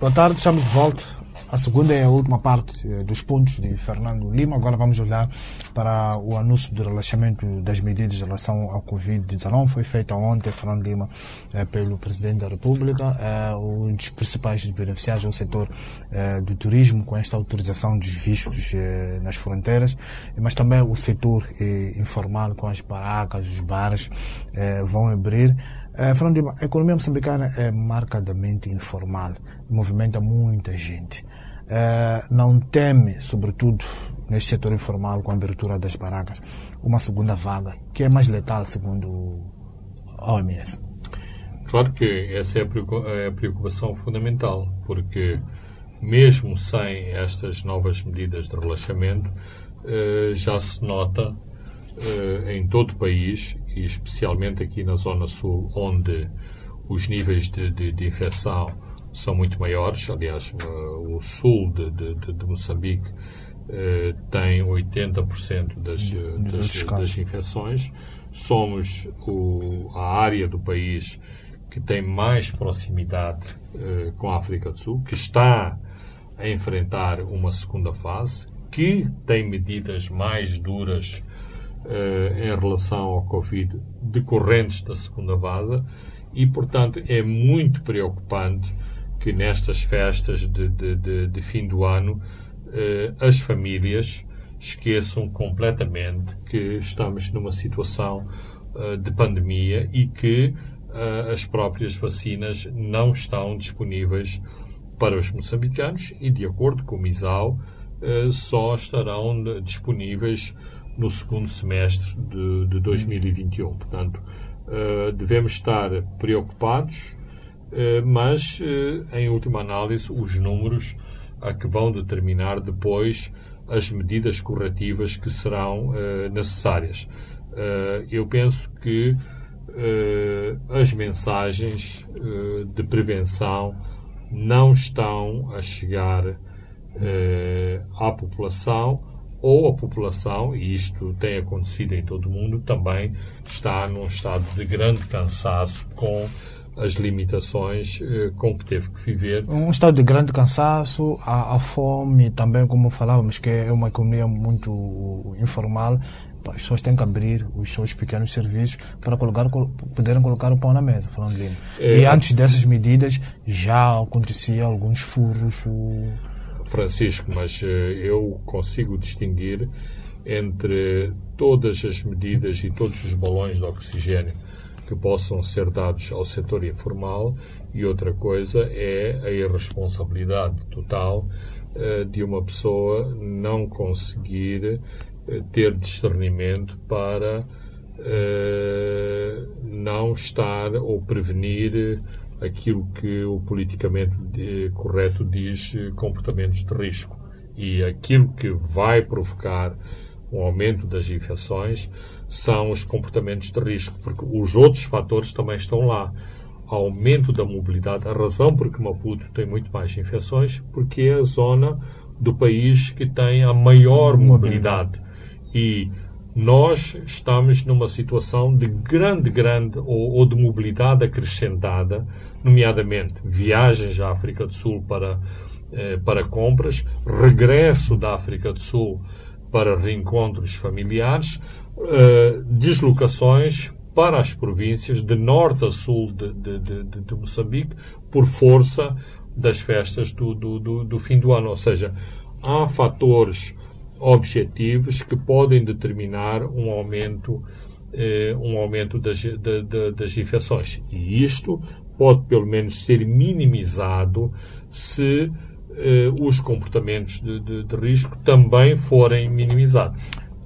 Boa tarde, estamos de volta. A segunda é a última parte eh, dos pontos de Fernando Lima. Agora vamos olhar para o anúncio do relaxamento das medidas em relação ao Covid-19. Foi feito ontem, Fernando Lima, eh, pelo Presidente da República. Eh, um dos principais beneficiários é o setor do turismo, com esta autorização dos vistos nas fronteiras, mas também o setor informal, com as barracas, os bares, vão abrir. Fernando Lima, a economia moçambicana é marcadamente informal, movimenta muita gente. Uh, não teme, sobretudo neste setor informal, com a abertura das barracas, uma segunda vaga, que é mais letal, segundo OMS. Claro que essa é a preocupação fundamental, porque mesmo sem estas novas medidas de relaxamento, eh, já se nota eh, em todo o país, e especialmente aqui na Zona Sul, onde os níveis de, de, de infecção são muito maiores. Aliás, o sul de, de Moçambique eh, tem 80% das, das, das infecções. Somos o, a área do país que tem mais proximidade uh, com a África do Sul, que está a enfrentar uma segunda fase, que tem medidas mais duras em relação ao Covid decorrentes da segunda fase e, portanto, é muito preocupante que nestas festas de, de, de, de fim do ano uh, as famílias esqueçam completamente que estamos numa situação de pandemia e que as próprias vacinas não estão disponíveis para os moçambicanos e, de acordo com o MISAL, só estarão disponíveis no segundo semestre de, de 2021. Portanto, devemos estar preocupados, mas, em última análise, os números a que vão determinar depois as medidas corretivas que serão necessárias. eu penso que as mensagens de prevenção não estão a chegar à população ou a população, e isto tem acontecido em todo o mundo, também está num estado de grande cansaço com as limitações com que teve que viver. Um estado de grande cansaço, a, a fome também, como falávamos, que é uma economia muito informal, as pessoas têm que abrir os seus pequenos serviços para colocar, poderem colocar o pão na mesa, falando lindo. É, e antes dessas medidas já acontecia alguns furos. Francisco, mas uh, eu consigo distinguir entre todas as medidas e todos os balões de oxigênio que possam ser dados ao setor informal e outra coisa é a irresponsabilidade total uh, de uma pessoa não conseguir eh, ter discernimento para uh, não estar ou prevenir aquilo que o politicamente eh, correto diz comportamentos de risco. E aquilo que vai provocar um aumento das infecções são os comportamentos de risco, porque os outros fatores também estão lá. Aumento da mobilidade, a razão por que Maputo tem muito mais infecções, porque é a zona do país que tem a maior mobilidade e nós estamos numa situação de grande, grande ou, ou, de mobilidade acrescentada, nomeadamente viagens à África do Sul para, eh, para compras, regresso da África do Sul para reencontros familiares, eh, deslocações para as províncias de norte a sul de, de, de, de Moçambique por força das festas do, do, do, do fim do ano. Ou seja, há fatores objetivos que podem determinar um aumento, eh, um aumento das, de, de, das infecções. E isto pode, pelo menos, ser minimizado se eh, os comportamentos de, de, de, risco também forem minimizados.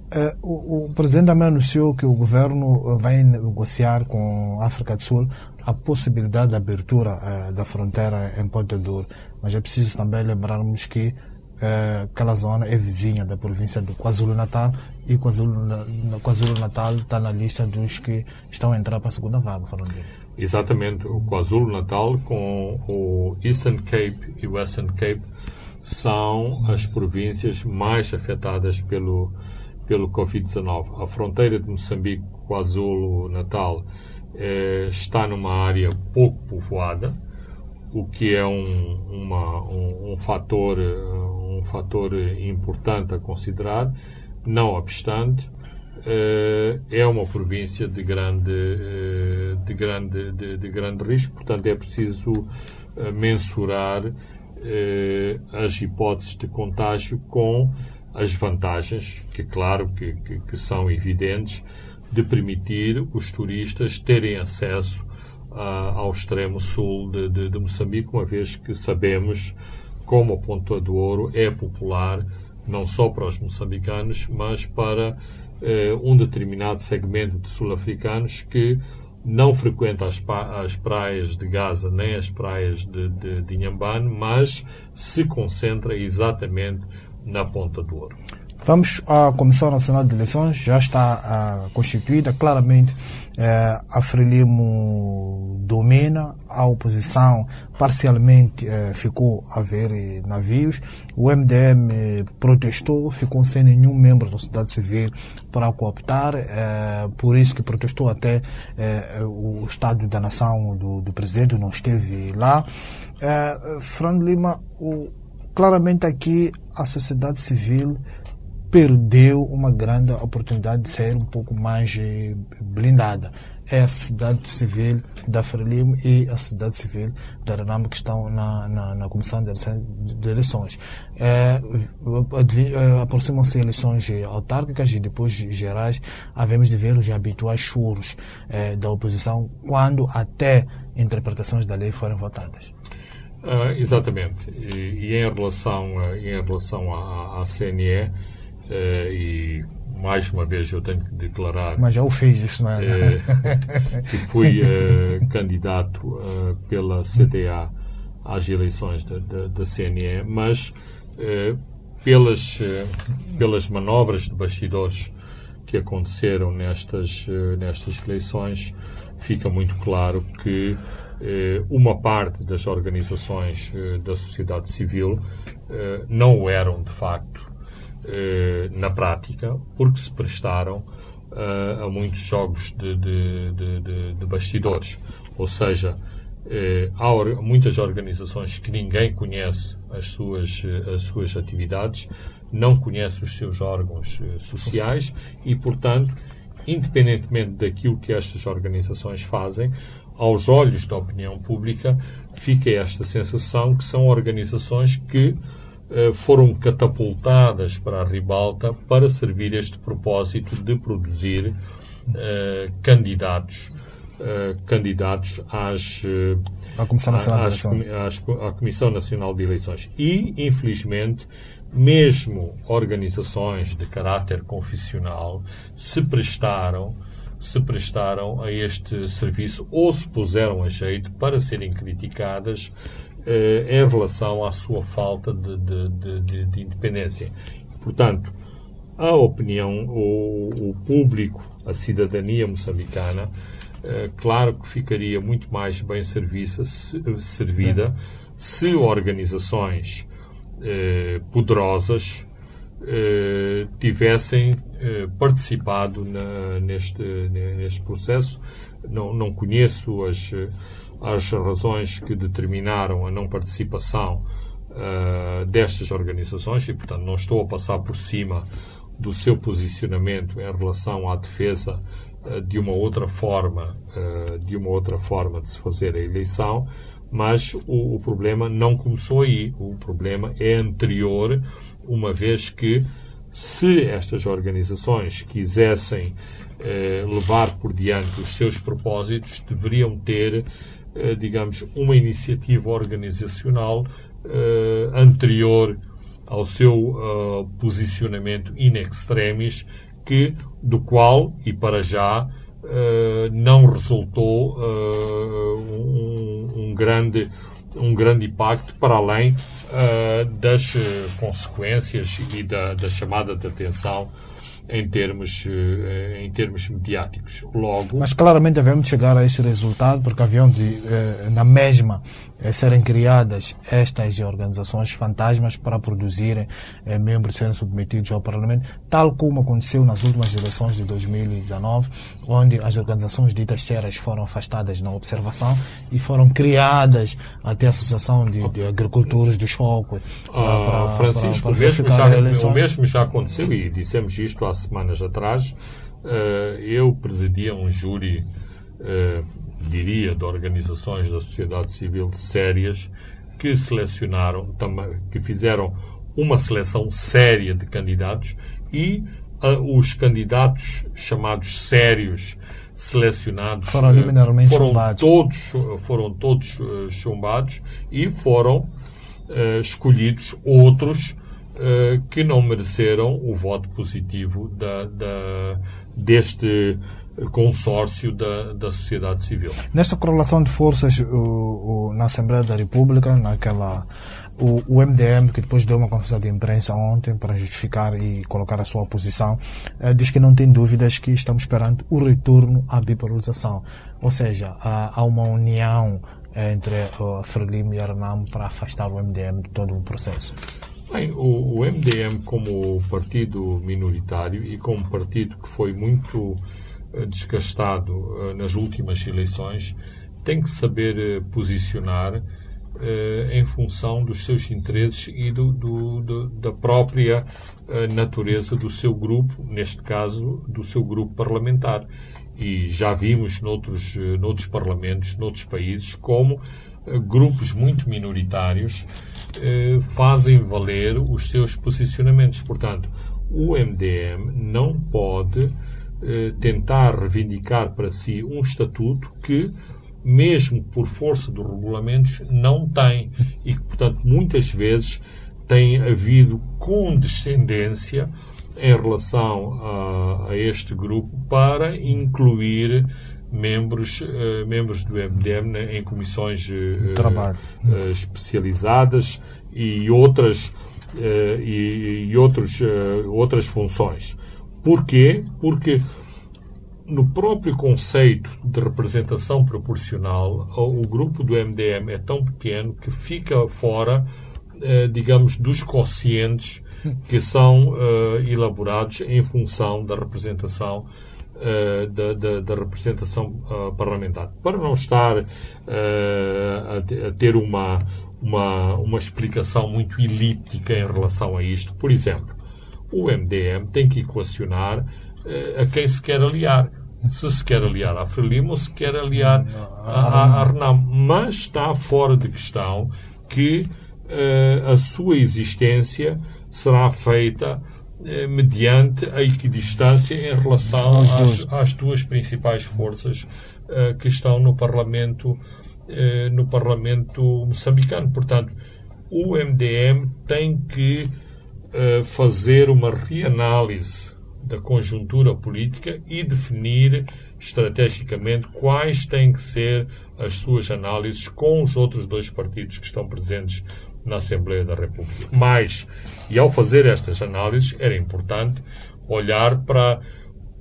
Uh, o, o, presidente também anunciou que o governo vai negociar com a África do Sul a possibilidade de abertura uh, da fronteira em Ponte Douro. Mas é preciso também lembrarmos que eh, aquela zona é vizinha da província do KwaZulu-Natal e KwaZulu-Natal está na lista dos que estão a entrar para a segunda vaga, falando. Exatamente, o KwaZulu-Natal com o Eastern Cape e Western Cape são as províncias mais afetadas pelo, pelo Covid-19. A fronteira de Moçambique, KwaZulu-Natal, eh, está numa área pouco povoada, o que é um, uma, um, um fator um fator importante a considerar. Não obstante, eh, é uma província de grande, eh, de grande, de, de grande risco, portanto é preciso eh, mensurar as hipóteses de contágio com as vantagens, que claro que, que, que são evidentes, de permitir os turistas terem acesso ao extremo sul de, de, de Moçambique, uma vez que sabemos como a Ponta do Ouro é popular não só para os moçambicanos, mas para eh, um determinado segmento de sul-africanos que não frequenta as, as praias de Gaza nem as praias de, de, de Inhambane, mas se concentra exatamente na Ponta do Ouro. Vamos à Comissão Nacional de Eleições, já está uh, constituída, claramente uh, a Frelimo domina, a oposição parcialmente uh, ficou a ver eh, navios, o MDM protestou, ficou sem nenhum membro da sociedade civil para cooptar, por isso que protestou até o Estado da Nação do, do Presidente, não esteve lá. Fernando Lima, o, claramente aqui a sociedade civil perdeu uma grande oportunidade de ser um pouco mais eh, blindada. É a sociedade civil da Frelimo e a sociedade civil da Renamo que estão na, na, na Comissão de Eleições. É, é, Aproximam-se eleições autárquicas e depois gerais. Havemos de ver os habituais choros é, da oposição quando até interpretações da lei forem votadas. Uh, exatamente. E, e, em relação, em relação à, à CNE, Uh, e mais uma vez eu tenho que declarar. Mas já o fez, isso não é? Uh, que fui uh, candidato pela CDA às eleições da, da, da CNE, mas pelas, pelas manobras de bastidores que aconteceram nestas, nestas eleições, fica muito claro que uma parte das organizações da sociedade civil não o eram de facto eh, na prática, porque se prestaram a muitos jogos de, de, de, de bastidores. Ou seja, eh, há muitas organizações que ninguém conhece as suas, as suas atividades, não conhece os seus órgãos sociais e, portanto, independentemente daquilo que estas organizações fazem, aos olhos da opinião pública, fica esta sensação que são organizações que eh, foram catapultadas para a ribalta para servir este propósito de produzir uh, candidatos uh, candidatos às, à, Comissão Nacional às, às, à Comissão Nacional de Eleições. E, infelizmente, mesmo organizações de caráter confessional se prestaram se prestaram a este serviço ou se puseram a jeito para serem criticadas eh, em relação à sua falta de, de, de, de independência. Portanto, a opinião, o, o, público, a cidadania moçambicana, eh, claro que ficaria muito mais bem serviça, servida se organizações eh, poderosas eh, tivessem eh, participado na, neste, neste processo. Não, não conheço as as razões que determinaram a não participação uh, destas organizações e, portanto, não estou a passar por cima do seu posicionamento em relação à defesa uh, de uma outra forma, uh, de uma outra forma de se fazer a eleição, mas o, o, problema não começou aí. O problema é anterior, uma vez que se estas organizações quisessem levar por diante os seus propósitos, deveriam ter eh, digamos, uma iniciativa organizacional uh, anterior ao seu uh, posicionamento in extremis, que, do qual, e para já, uh, não resultou um, grande, um grande impacto para além das consequências e da, da chamada de atenção em termos, eh, em termos mediáticos. Logo, Mas claramente devemos chegar a este resultado porque eh, na mesma eh, serem criadas estas organizações fantasmas para produzirem membros serem submetidos ao Parlamento, tal como aconteceu nas últimas eleições de 2019, onde as organizações ditas sérias foram afastadas na observação e foram criadas até a Associação de, de Agricultores do Choco. Ah, Francisco, para, para o, mesmo já, o mesmo já aconteceu e dissemos isto há semanas atrás, eh, eu presidia um júri, eh, diria, de organizações da sociedade civil sérias que selecionaram, que fizeram uma seleção séria de candidatos e uh, os candidatos chamados sérios selecionados foram, uh, foram todos foram todos uh, chumbados e foram escolhidos outros que não mereceram o voto positivo da, da, deste, consórcio da, da sociedade civil. Nesta correlação de forças o, o, na Assembleia da República, naquela o, o, MDM, que depois deu uma conferência de imprensa ontem para justificar e colocar a sua posição, eh, diz que não tem dúvidas que estamos esperando o retorno à bipolarização. Ou seja, há, há uma união entre a Frelimo e a Renamo para afastar o MDM de todo o processo. Bem, o, o, MDM como partido minoritário e como partido que foi muito eh, desgastado uh, nas últimas eleições, tem que saber uh, posicionar em função dos seus interesses e do, do, do, da própria natureza do seu grupo, neste caso, do seu grupo parlamentar. E já vimos noutros, noutros parlamentos, noutros países, como grupos muito minoritários fazem valer os seus posicionamentos. Portanto, o MDM não pode eh, tentar reivindicar para si um estatuto que, mesmo por força dos regulamentos, não tem e que, portanto, muitas vezes tem havido condescendência em relação a, a este grupo para incluir membros, uh, membros do MDM em comissões uh, uh, especializadas e outras, e, e outros, outras funções. Porquê? Porque no próprio conceito de representação proporcional, o grupo do MDM é tão pequeno que fica fora, eh, digamos, dos quocientes que são eh, elaborados em função da representação eh, da, da, da, representação parlamentar. Para não estar a, ter uma, uma, uma explicação muito elíptica em relação a isto, por exemplo, o MDM tem que equacionar uh, a quem se quer aliar. Se se quer aliar à Frelimo ou se quer aliar à, à, Renam. Mas está fora de questão que uh, a sua existência será feita uh, mediante a equidistância em relação às, às duas principais forças que estão no Parlamento, no Parlamento moçambicano. Portanto, o MDM tem que fazer uma reanálise da conjuntura política e definir estrategicamente quais têm que ser as suas análises com os outros dois partidos que estão presentes na Assembleia da República. Mas, e ao fazer estas análises, era importante olhar para,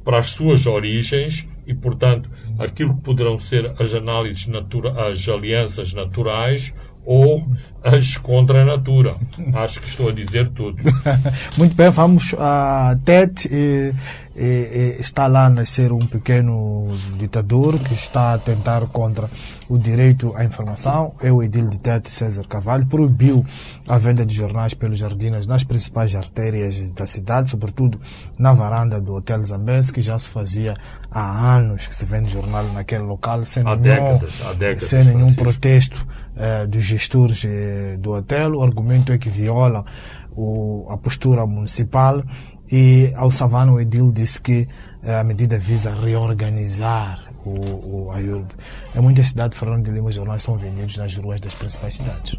para as suas origens e, portanto, aquilo que poderão ser as análises, natura, as alianças naturais ou as contra a natura. Acho que estou a dizer tudo. Muito bem, vamos a TED. E, e, está lá a nascer um pequeno ditador que está a tentar contra o direito à informação. É o edil de TED, César Carvalho, proibiu a venda de jornais pelos jardins nas principais artérias da cidade, sobretudo na varanda do Hotel Zambes, que já se fazia há anos que se vende jornal naquele local, sem há nenhum, décadas, há décadas, sem nenhum protesto uh, dos gestores uh, do hotel. O argumento é que viola o, a postura municipal e ao Savana o Edil disse que uh, a medida visa reorganizar o, o AIURB. Em muitas cidades, Fernando de Lima, os jornais são vendidos nas ruas das principais cidades.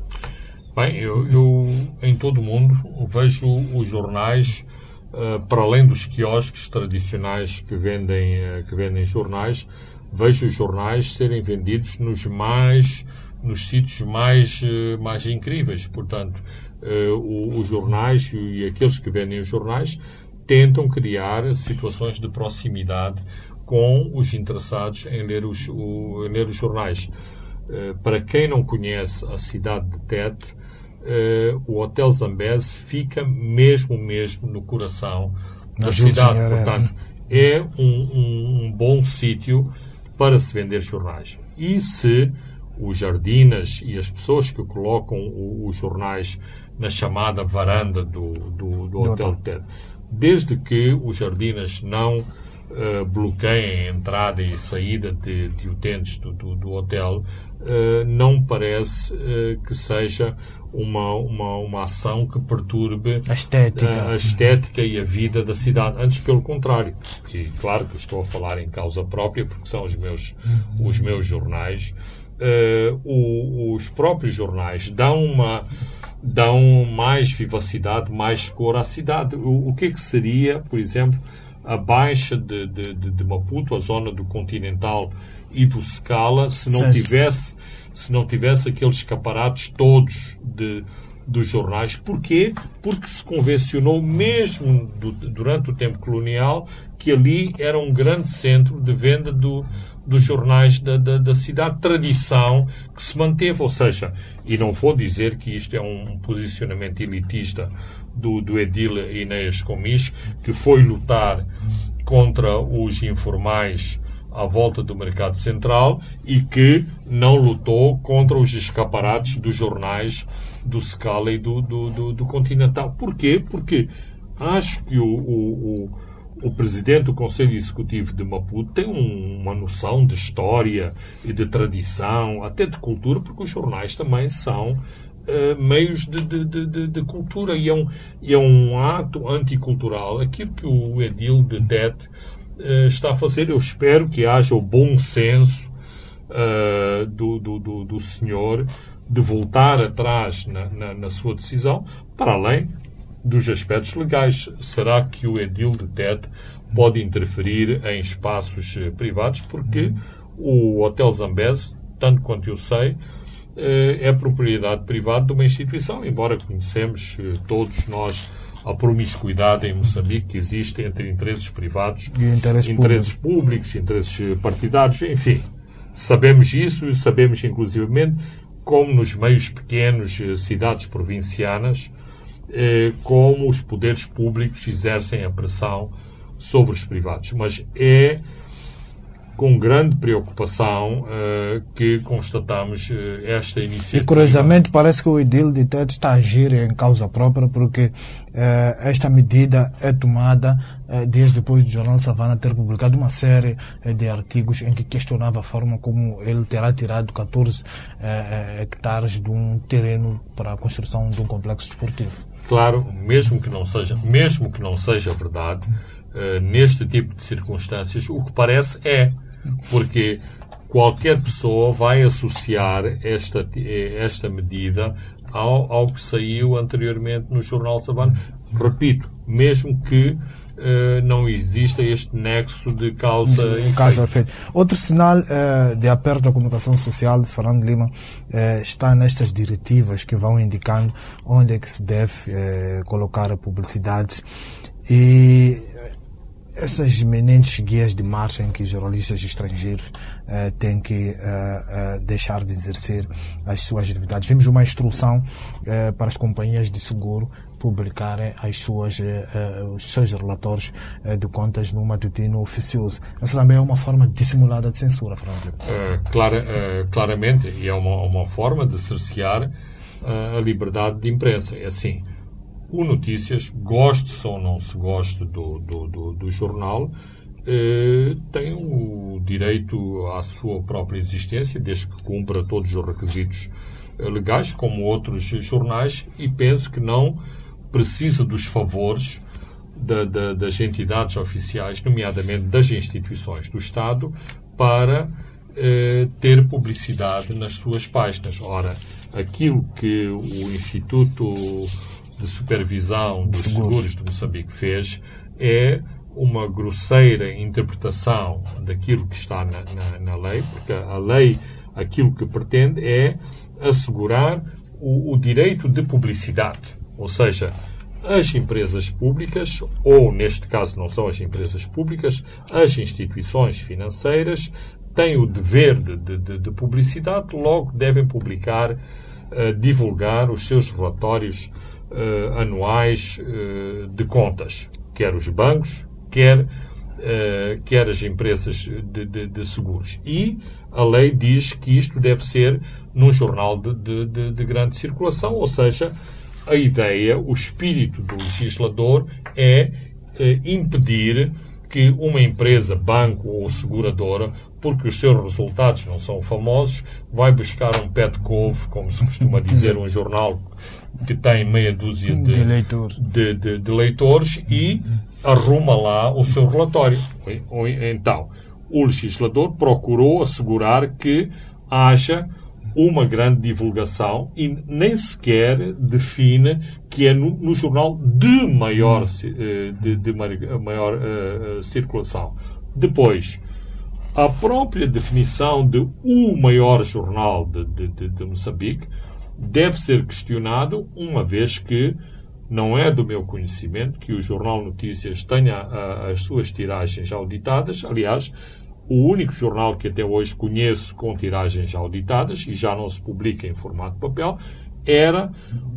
Bem, eu, eu em todo o mundo vejo os jornais Uh, para além dos quiosques tradicionais que vendem, uh, que vendem jornais, vejo os jornais serem vendidos nos mais nos sítios mais, uh, mais incríveis. Portanto, os jornais e aqueles que vendem os jornais tentam criar situações de proximidade com os interessados em ler os, o, em ler os jornais. para quem não conhece a cidade de Tete, o Hotel Zambese fica mesmo, mesmo no coração da cidade. Portanto, é um, um, um bom sítio para se vender jornais. E se os jardinas e as pessoas que colocam os jornais na chamada varanda do, do, do Hotel TED, desde que os jardinas não uh, bloqueiem a entrada e saída de, de utentes do, do, do hotel, uh, não parece uh, que seja uma, uma, uma ação que perturbe a estética. a, a estética e a vida da cidade. Antes, pelo contrário. E claro que estou a falar em causa própria, porque são os meus, uhum. os meus jornais. Uh, o, os próprios jornais dão uma dão mais vivacidade, mais cor à cidade. O, o que é que seria, por exemplo, a baixa de, de, de, Maputo, a zona do Continental e do Scala, se não tivesse se não tivesse aqueles escaparates todos de, dos jornais. Porquê? Porque se convencionou, mesmo du- durante o tempo colonial, que ali era um grande centro de venda do, dos jornais da, da, da cidade, tradição que se manteve. Ou seja, e não vou dizer que isto é um posicionamento elitista do, do Edil Inês Comis, que foi lutar contra os informais à volta do mercado central e que não lutou contra os escaparates dos jornais do Scala e do, do, do, do Continental. Porquê? Porque acho que o, o, o, o presidente do Conselho Executivo de Maputo tem um- uma noção de história e de tradição, até de cultura, porque os jornais também são eh, meios de, de, de, de- cultura e é, um, e é um ato anticultural. Aquilo que o Edil de Det eh, está a fazer, eu espero que haja o bom senso eh, do, do, do, do senhor de voltar atrás na, na, na sua decisão, para além dos aspectos legais. Será que o Edil de Det pode interferir em espaços eh, privados? Porque o Hotel Zambese, tanto quanto eu sei, eh, é propriedade privada de uma instituição, embora conhecemos eh, todos nós a promiscuidade em Moçambique que existe entre interesses privados E interesses interesses públicos, interesses partidários, enfim. Sabemos isso e sabemos, inclusivamente, como nos meios pequenos, cidades provincianas, eh, como os poderes públicos exercem a pressão sobre os privados. Mas é com grande preocupação eh, que constatamos eh, esta E iniciativa. curiosamente parece que o Edil de Tete está a agir em causa própria porque eh, esta medida é tomada dias depois do Jornal Savana ter publicado uma série de artigos em que questionava a forma como ele terá tirado 14 eh, hectares de um terreno para a construção de um complexo desportivo. Claro, mesmo que não seja, mesmo que não seja verdade, eh, neste tipo de circunstâncias, o que parece é, porque qualquer pessoa vai associar esta, eh, esta medida ao, ao que saiu anteriormente no Jornal Savana. Repito, mesmo que eh, não exista este nexo de causa e efeito. efeito. Outro sinal eh, de aperto da comunicação social de Fernando Lima eh, está nestas diretivas que vão indicando onde é que se deve colocar a publicidade e essas eminentes guias de marcha em que jornalistas estrangeiros têm que deixar de exercer as suas atividades. Vimos uma instrução para as companhias de seguro publicarem as suas, eh, eh, os seus relatórios eh, de contas no matutino oficioso. Essa também é uma forma dissimulada de censura, Fernando. Eh, clara- eh, claramente, e é uma, uma forma de cercear eh, a liberdade de imprensa. É assim, o Notícias, goste-se ou não se goste do, do, do, do jornal, tem o direito à sua própria existência, desde que cumpra todos os requisitos legais, como outros jornais, e penso que não precisa dos favores da- da- das entidades oficiais, nomeadamente das instituições do Estado, para eh, ter publicidade nas suas páginas. Ora, aquilo que o Instituto de Supervisão dos Seguros. Seguros de Moçambique fez é uma grosseira interpretação daquilo que está na, na- na lei, porque a lei aquilo que pretende é assegurar o, o direito de publicidade. Ou seja, as empresas públicas, ou neste caso não são as empresas públicas, as instituições financeiras têm o dever de, de- de- de publicidade, logo devem publicar, eh, divulgar os seus relatórios eh, anuais eh, de contas, quer os bancos, quer, quer as empresas de, de- seguros. E a lei diz que isto deve ser num jornal de grande circulação, ou seja, a ideia, o espírito do legislador é eh, impedir que uma empresa, banco ou seguradora, porque os seus resultados não são famosos, vai buscar um pé de couve, como se costuma dizer, um jornal que tem meia dúzia de, De leitores. de, de- de leitores e arruma lá o seu relatório. Então, o legislador procurou assegurar que haja uma grande divulgação e nem sequer define que é no, no jornal de maior, eh, de, de maior uh, circulação. Depois, a própria definição de o maior jornal de, de, de Moçambique deve ser questionado, uma vez que não é do meu conhecimento que o Jornal Notícias tenha a, as suas tiragens auditadas. Aliás, o único jornal que até hoje conheço com tiragens auditadas e já não se publica em formato de papel era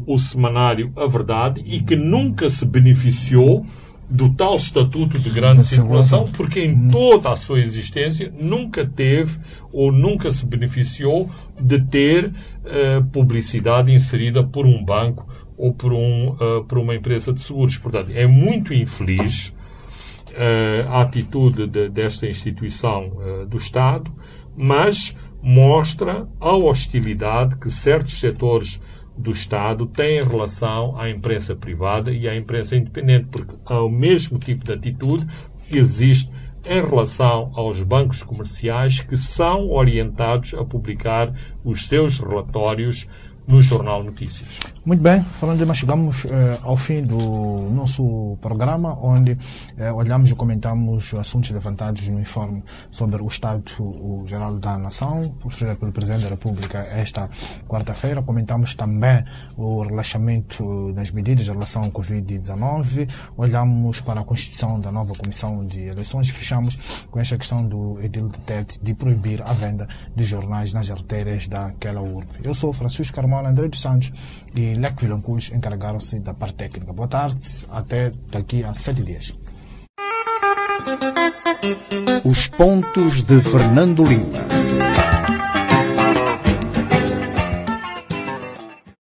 o semanário A Verdade e que nunca se beneficiou do tal estatuto de grande circulação, porque em toda a sua existência nunca teve ou nunca se beneficiou de ter uh, publicidade inserida por um banco ou por, um, uh, por uma empresa de seguros. Portanto, é muito infeliz a atitude de, desta instituição uh, do Estado, mas mostra a hostilidade que certos setores do Estado têm em relação à imprensa privada e à imprensa independente, porque o mesmo tipo de atitude existe em relação aos bancos comerciais que são orientados a publicar os seus relatórios no Jornal Notícias. Muito bem, falando mas chegamos eh, ao fim do nosso programa, onde eh, olhamos e comentamos assuntos levantados no informe sobre o Estado Geral da Nação, proferido pelo Presidente da República esta quarta-feira. Comentamos também o relaxamento das medidas em relação ao Covid-19. Olhamos para a constituição da nova Comissão de Eleições e fechamos com esta questão do edil de TED de proibir a venda de jornais nas artérias daquela urbe. Eu sou Francisco Carmona André dos Santos e Leco Vilanculos encarregaram-se da parte técnica. Boa tarde, até daqui a sete dias. Os pontos de Fernando Lima.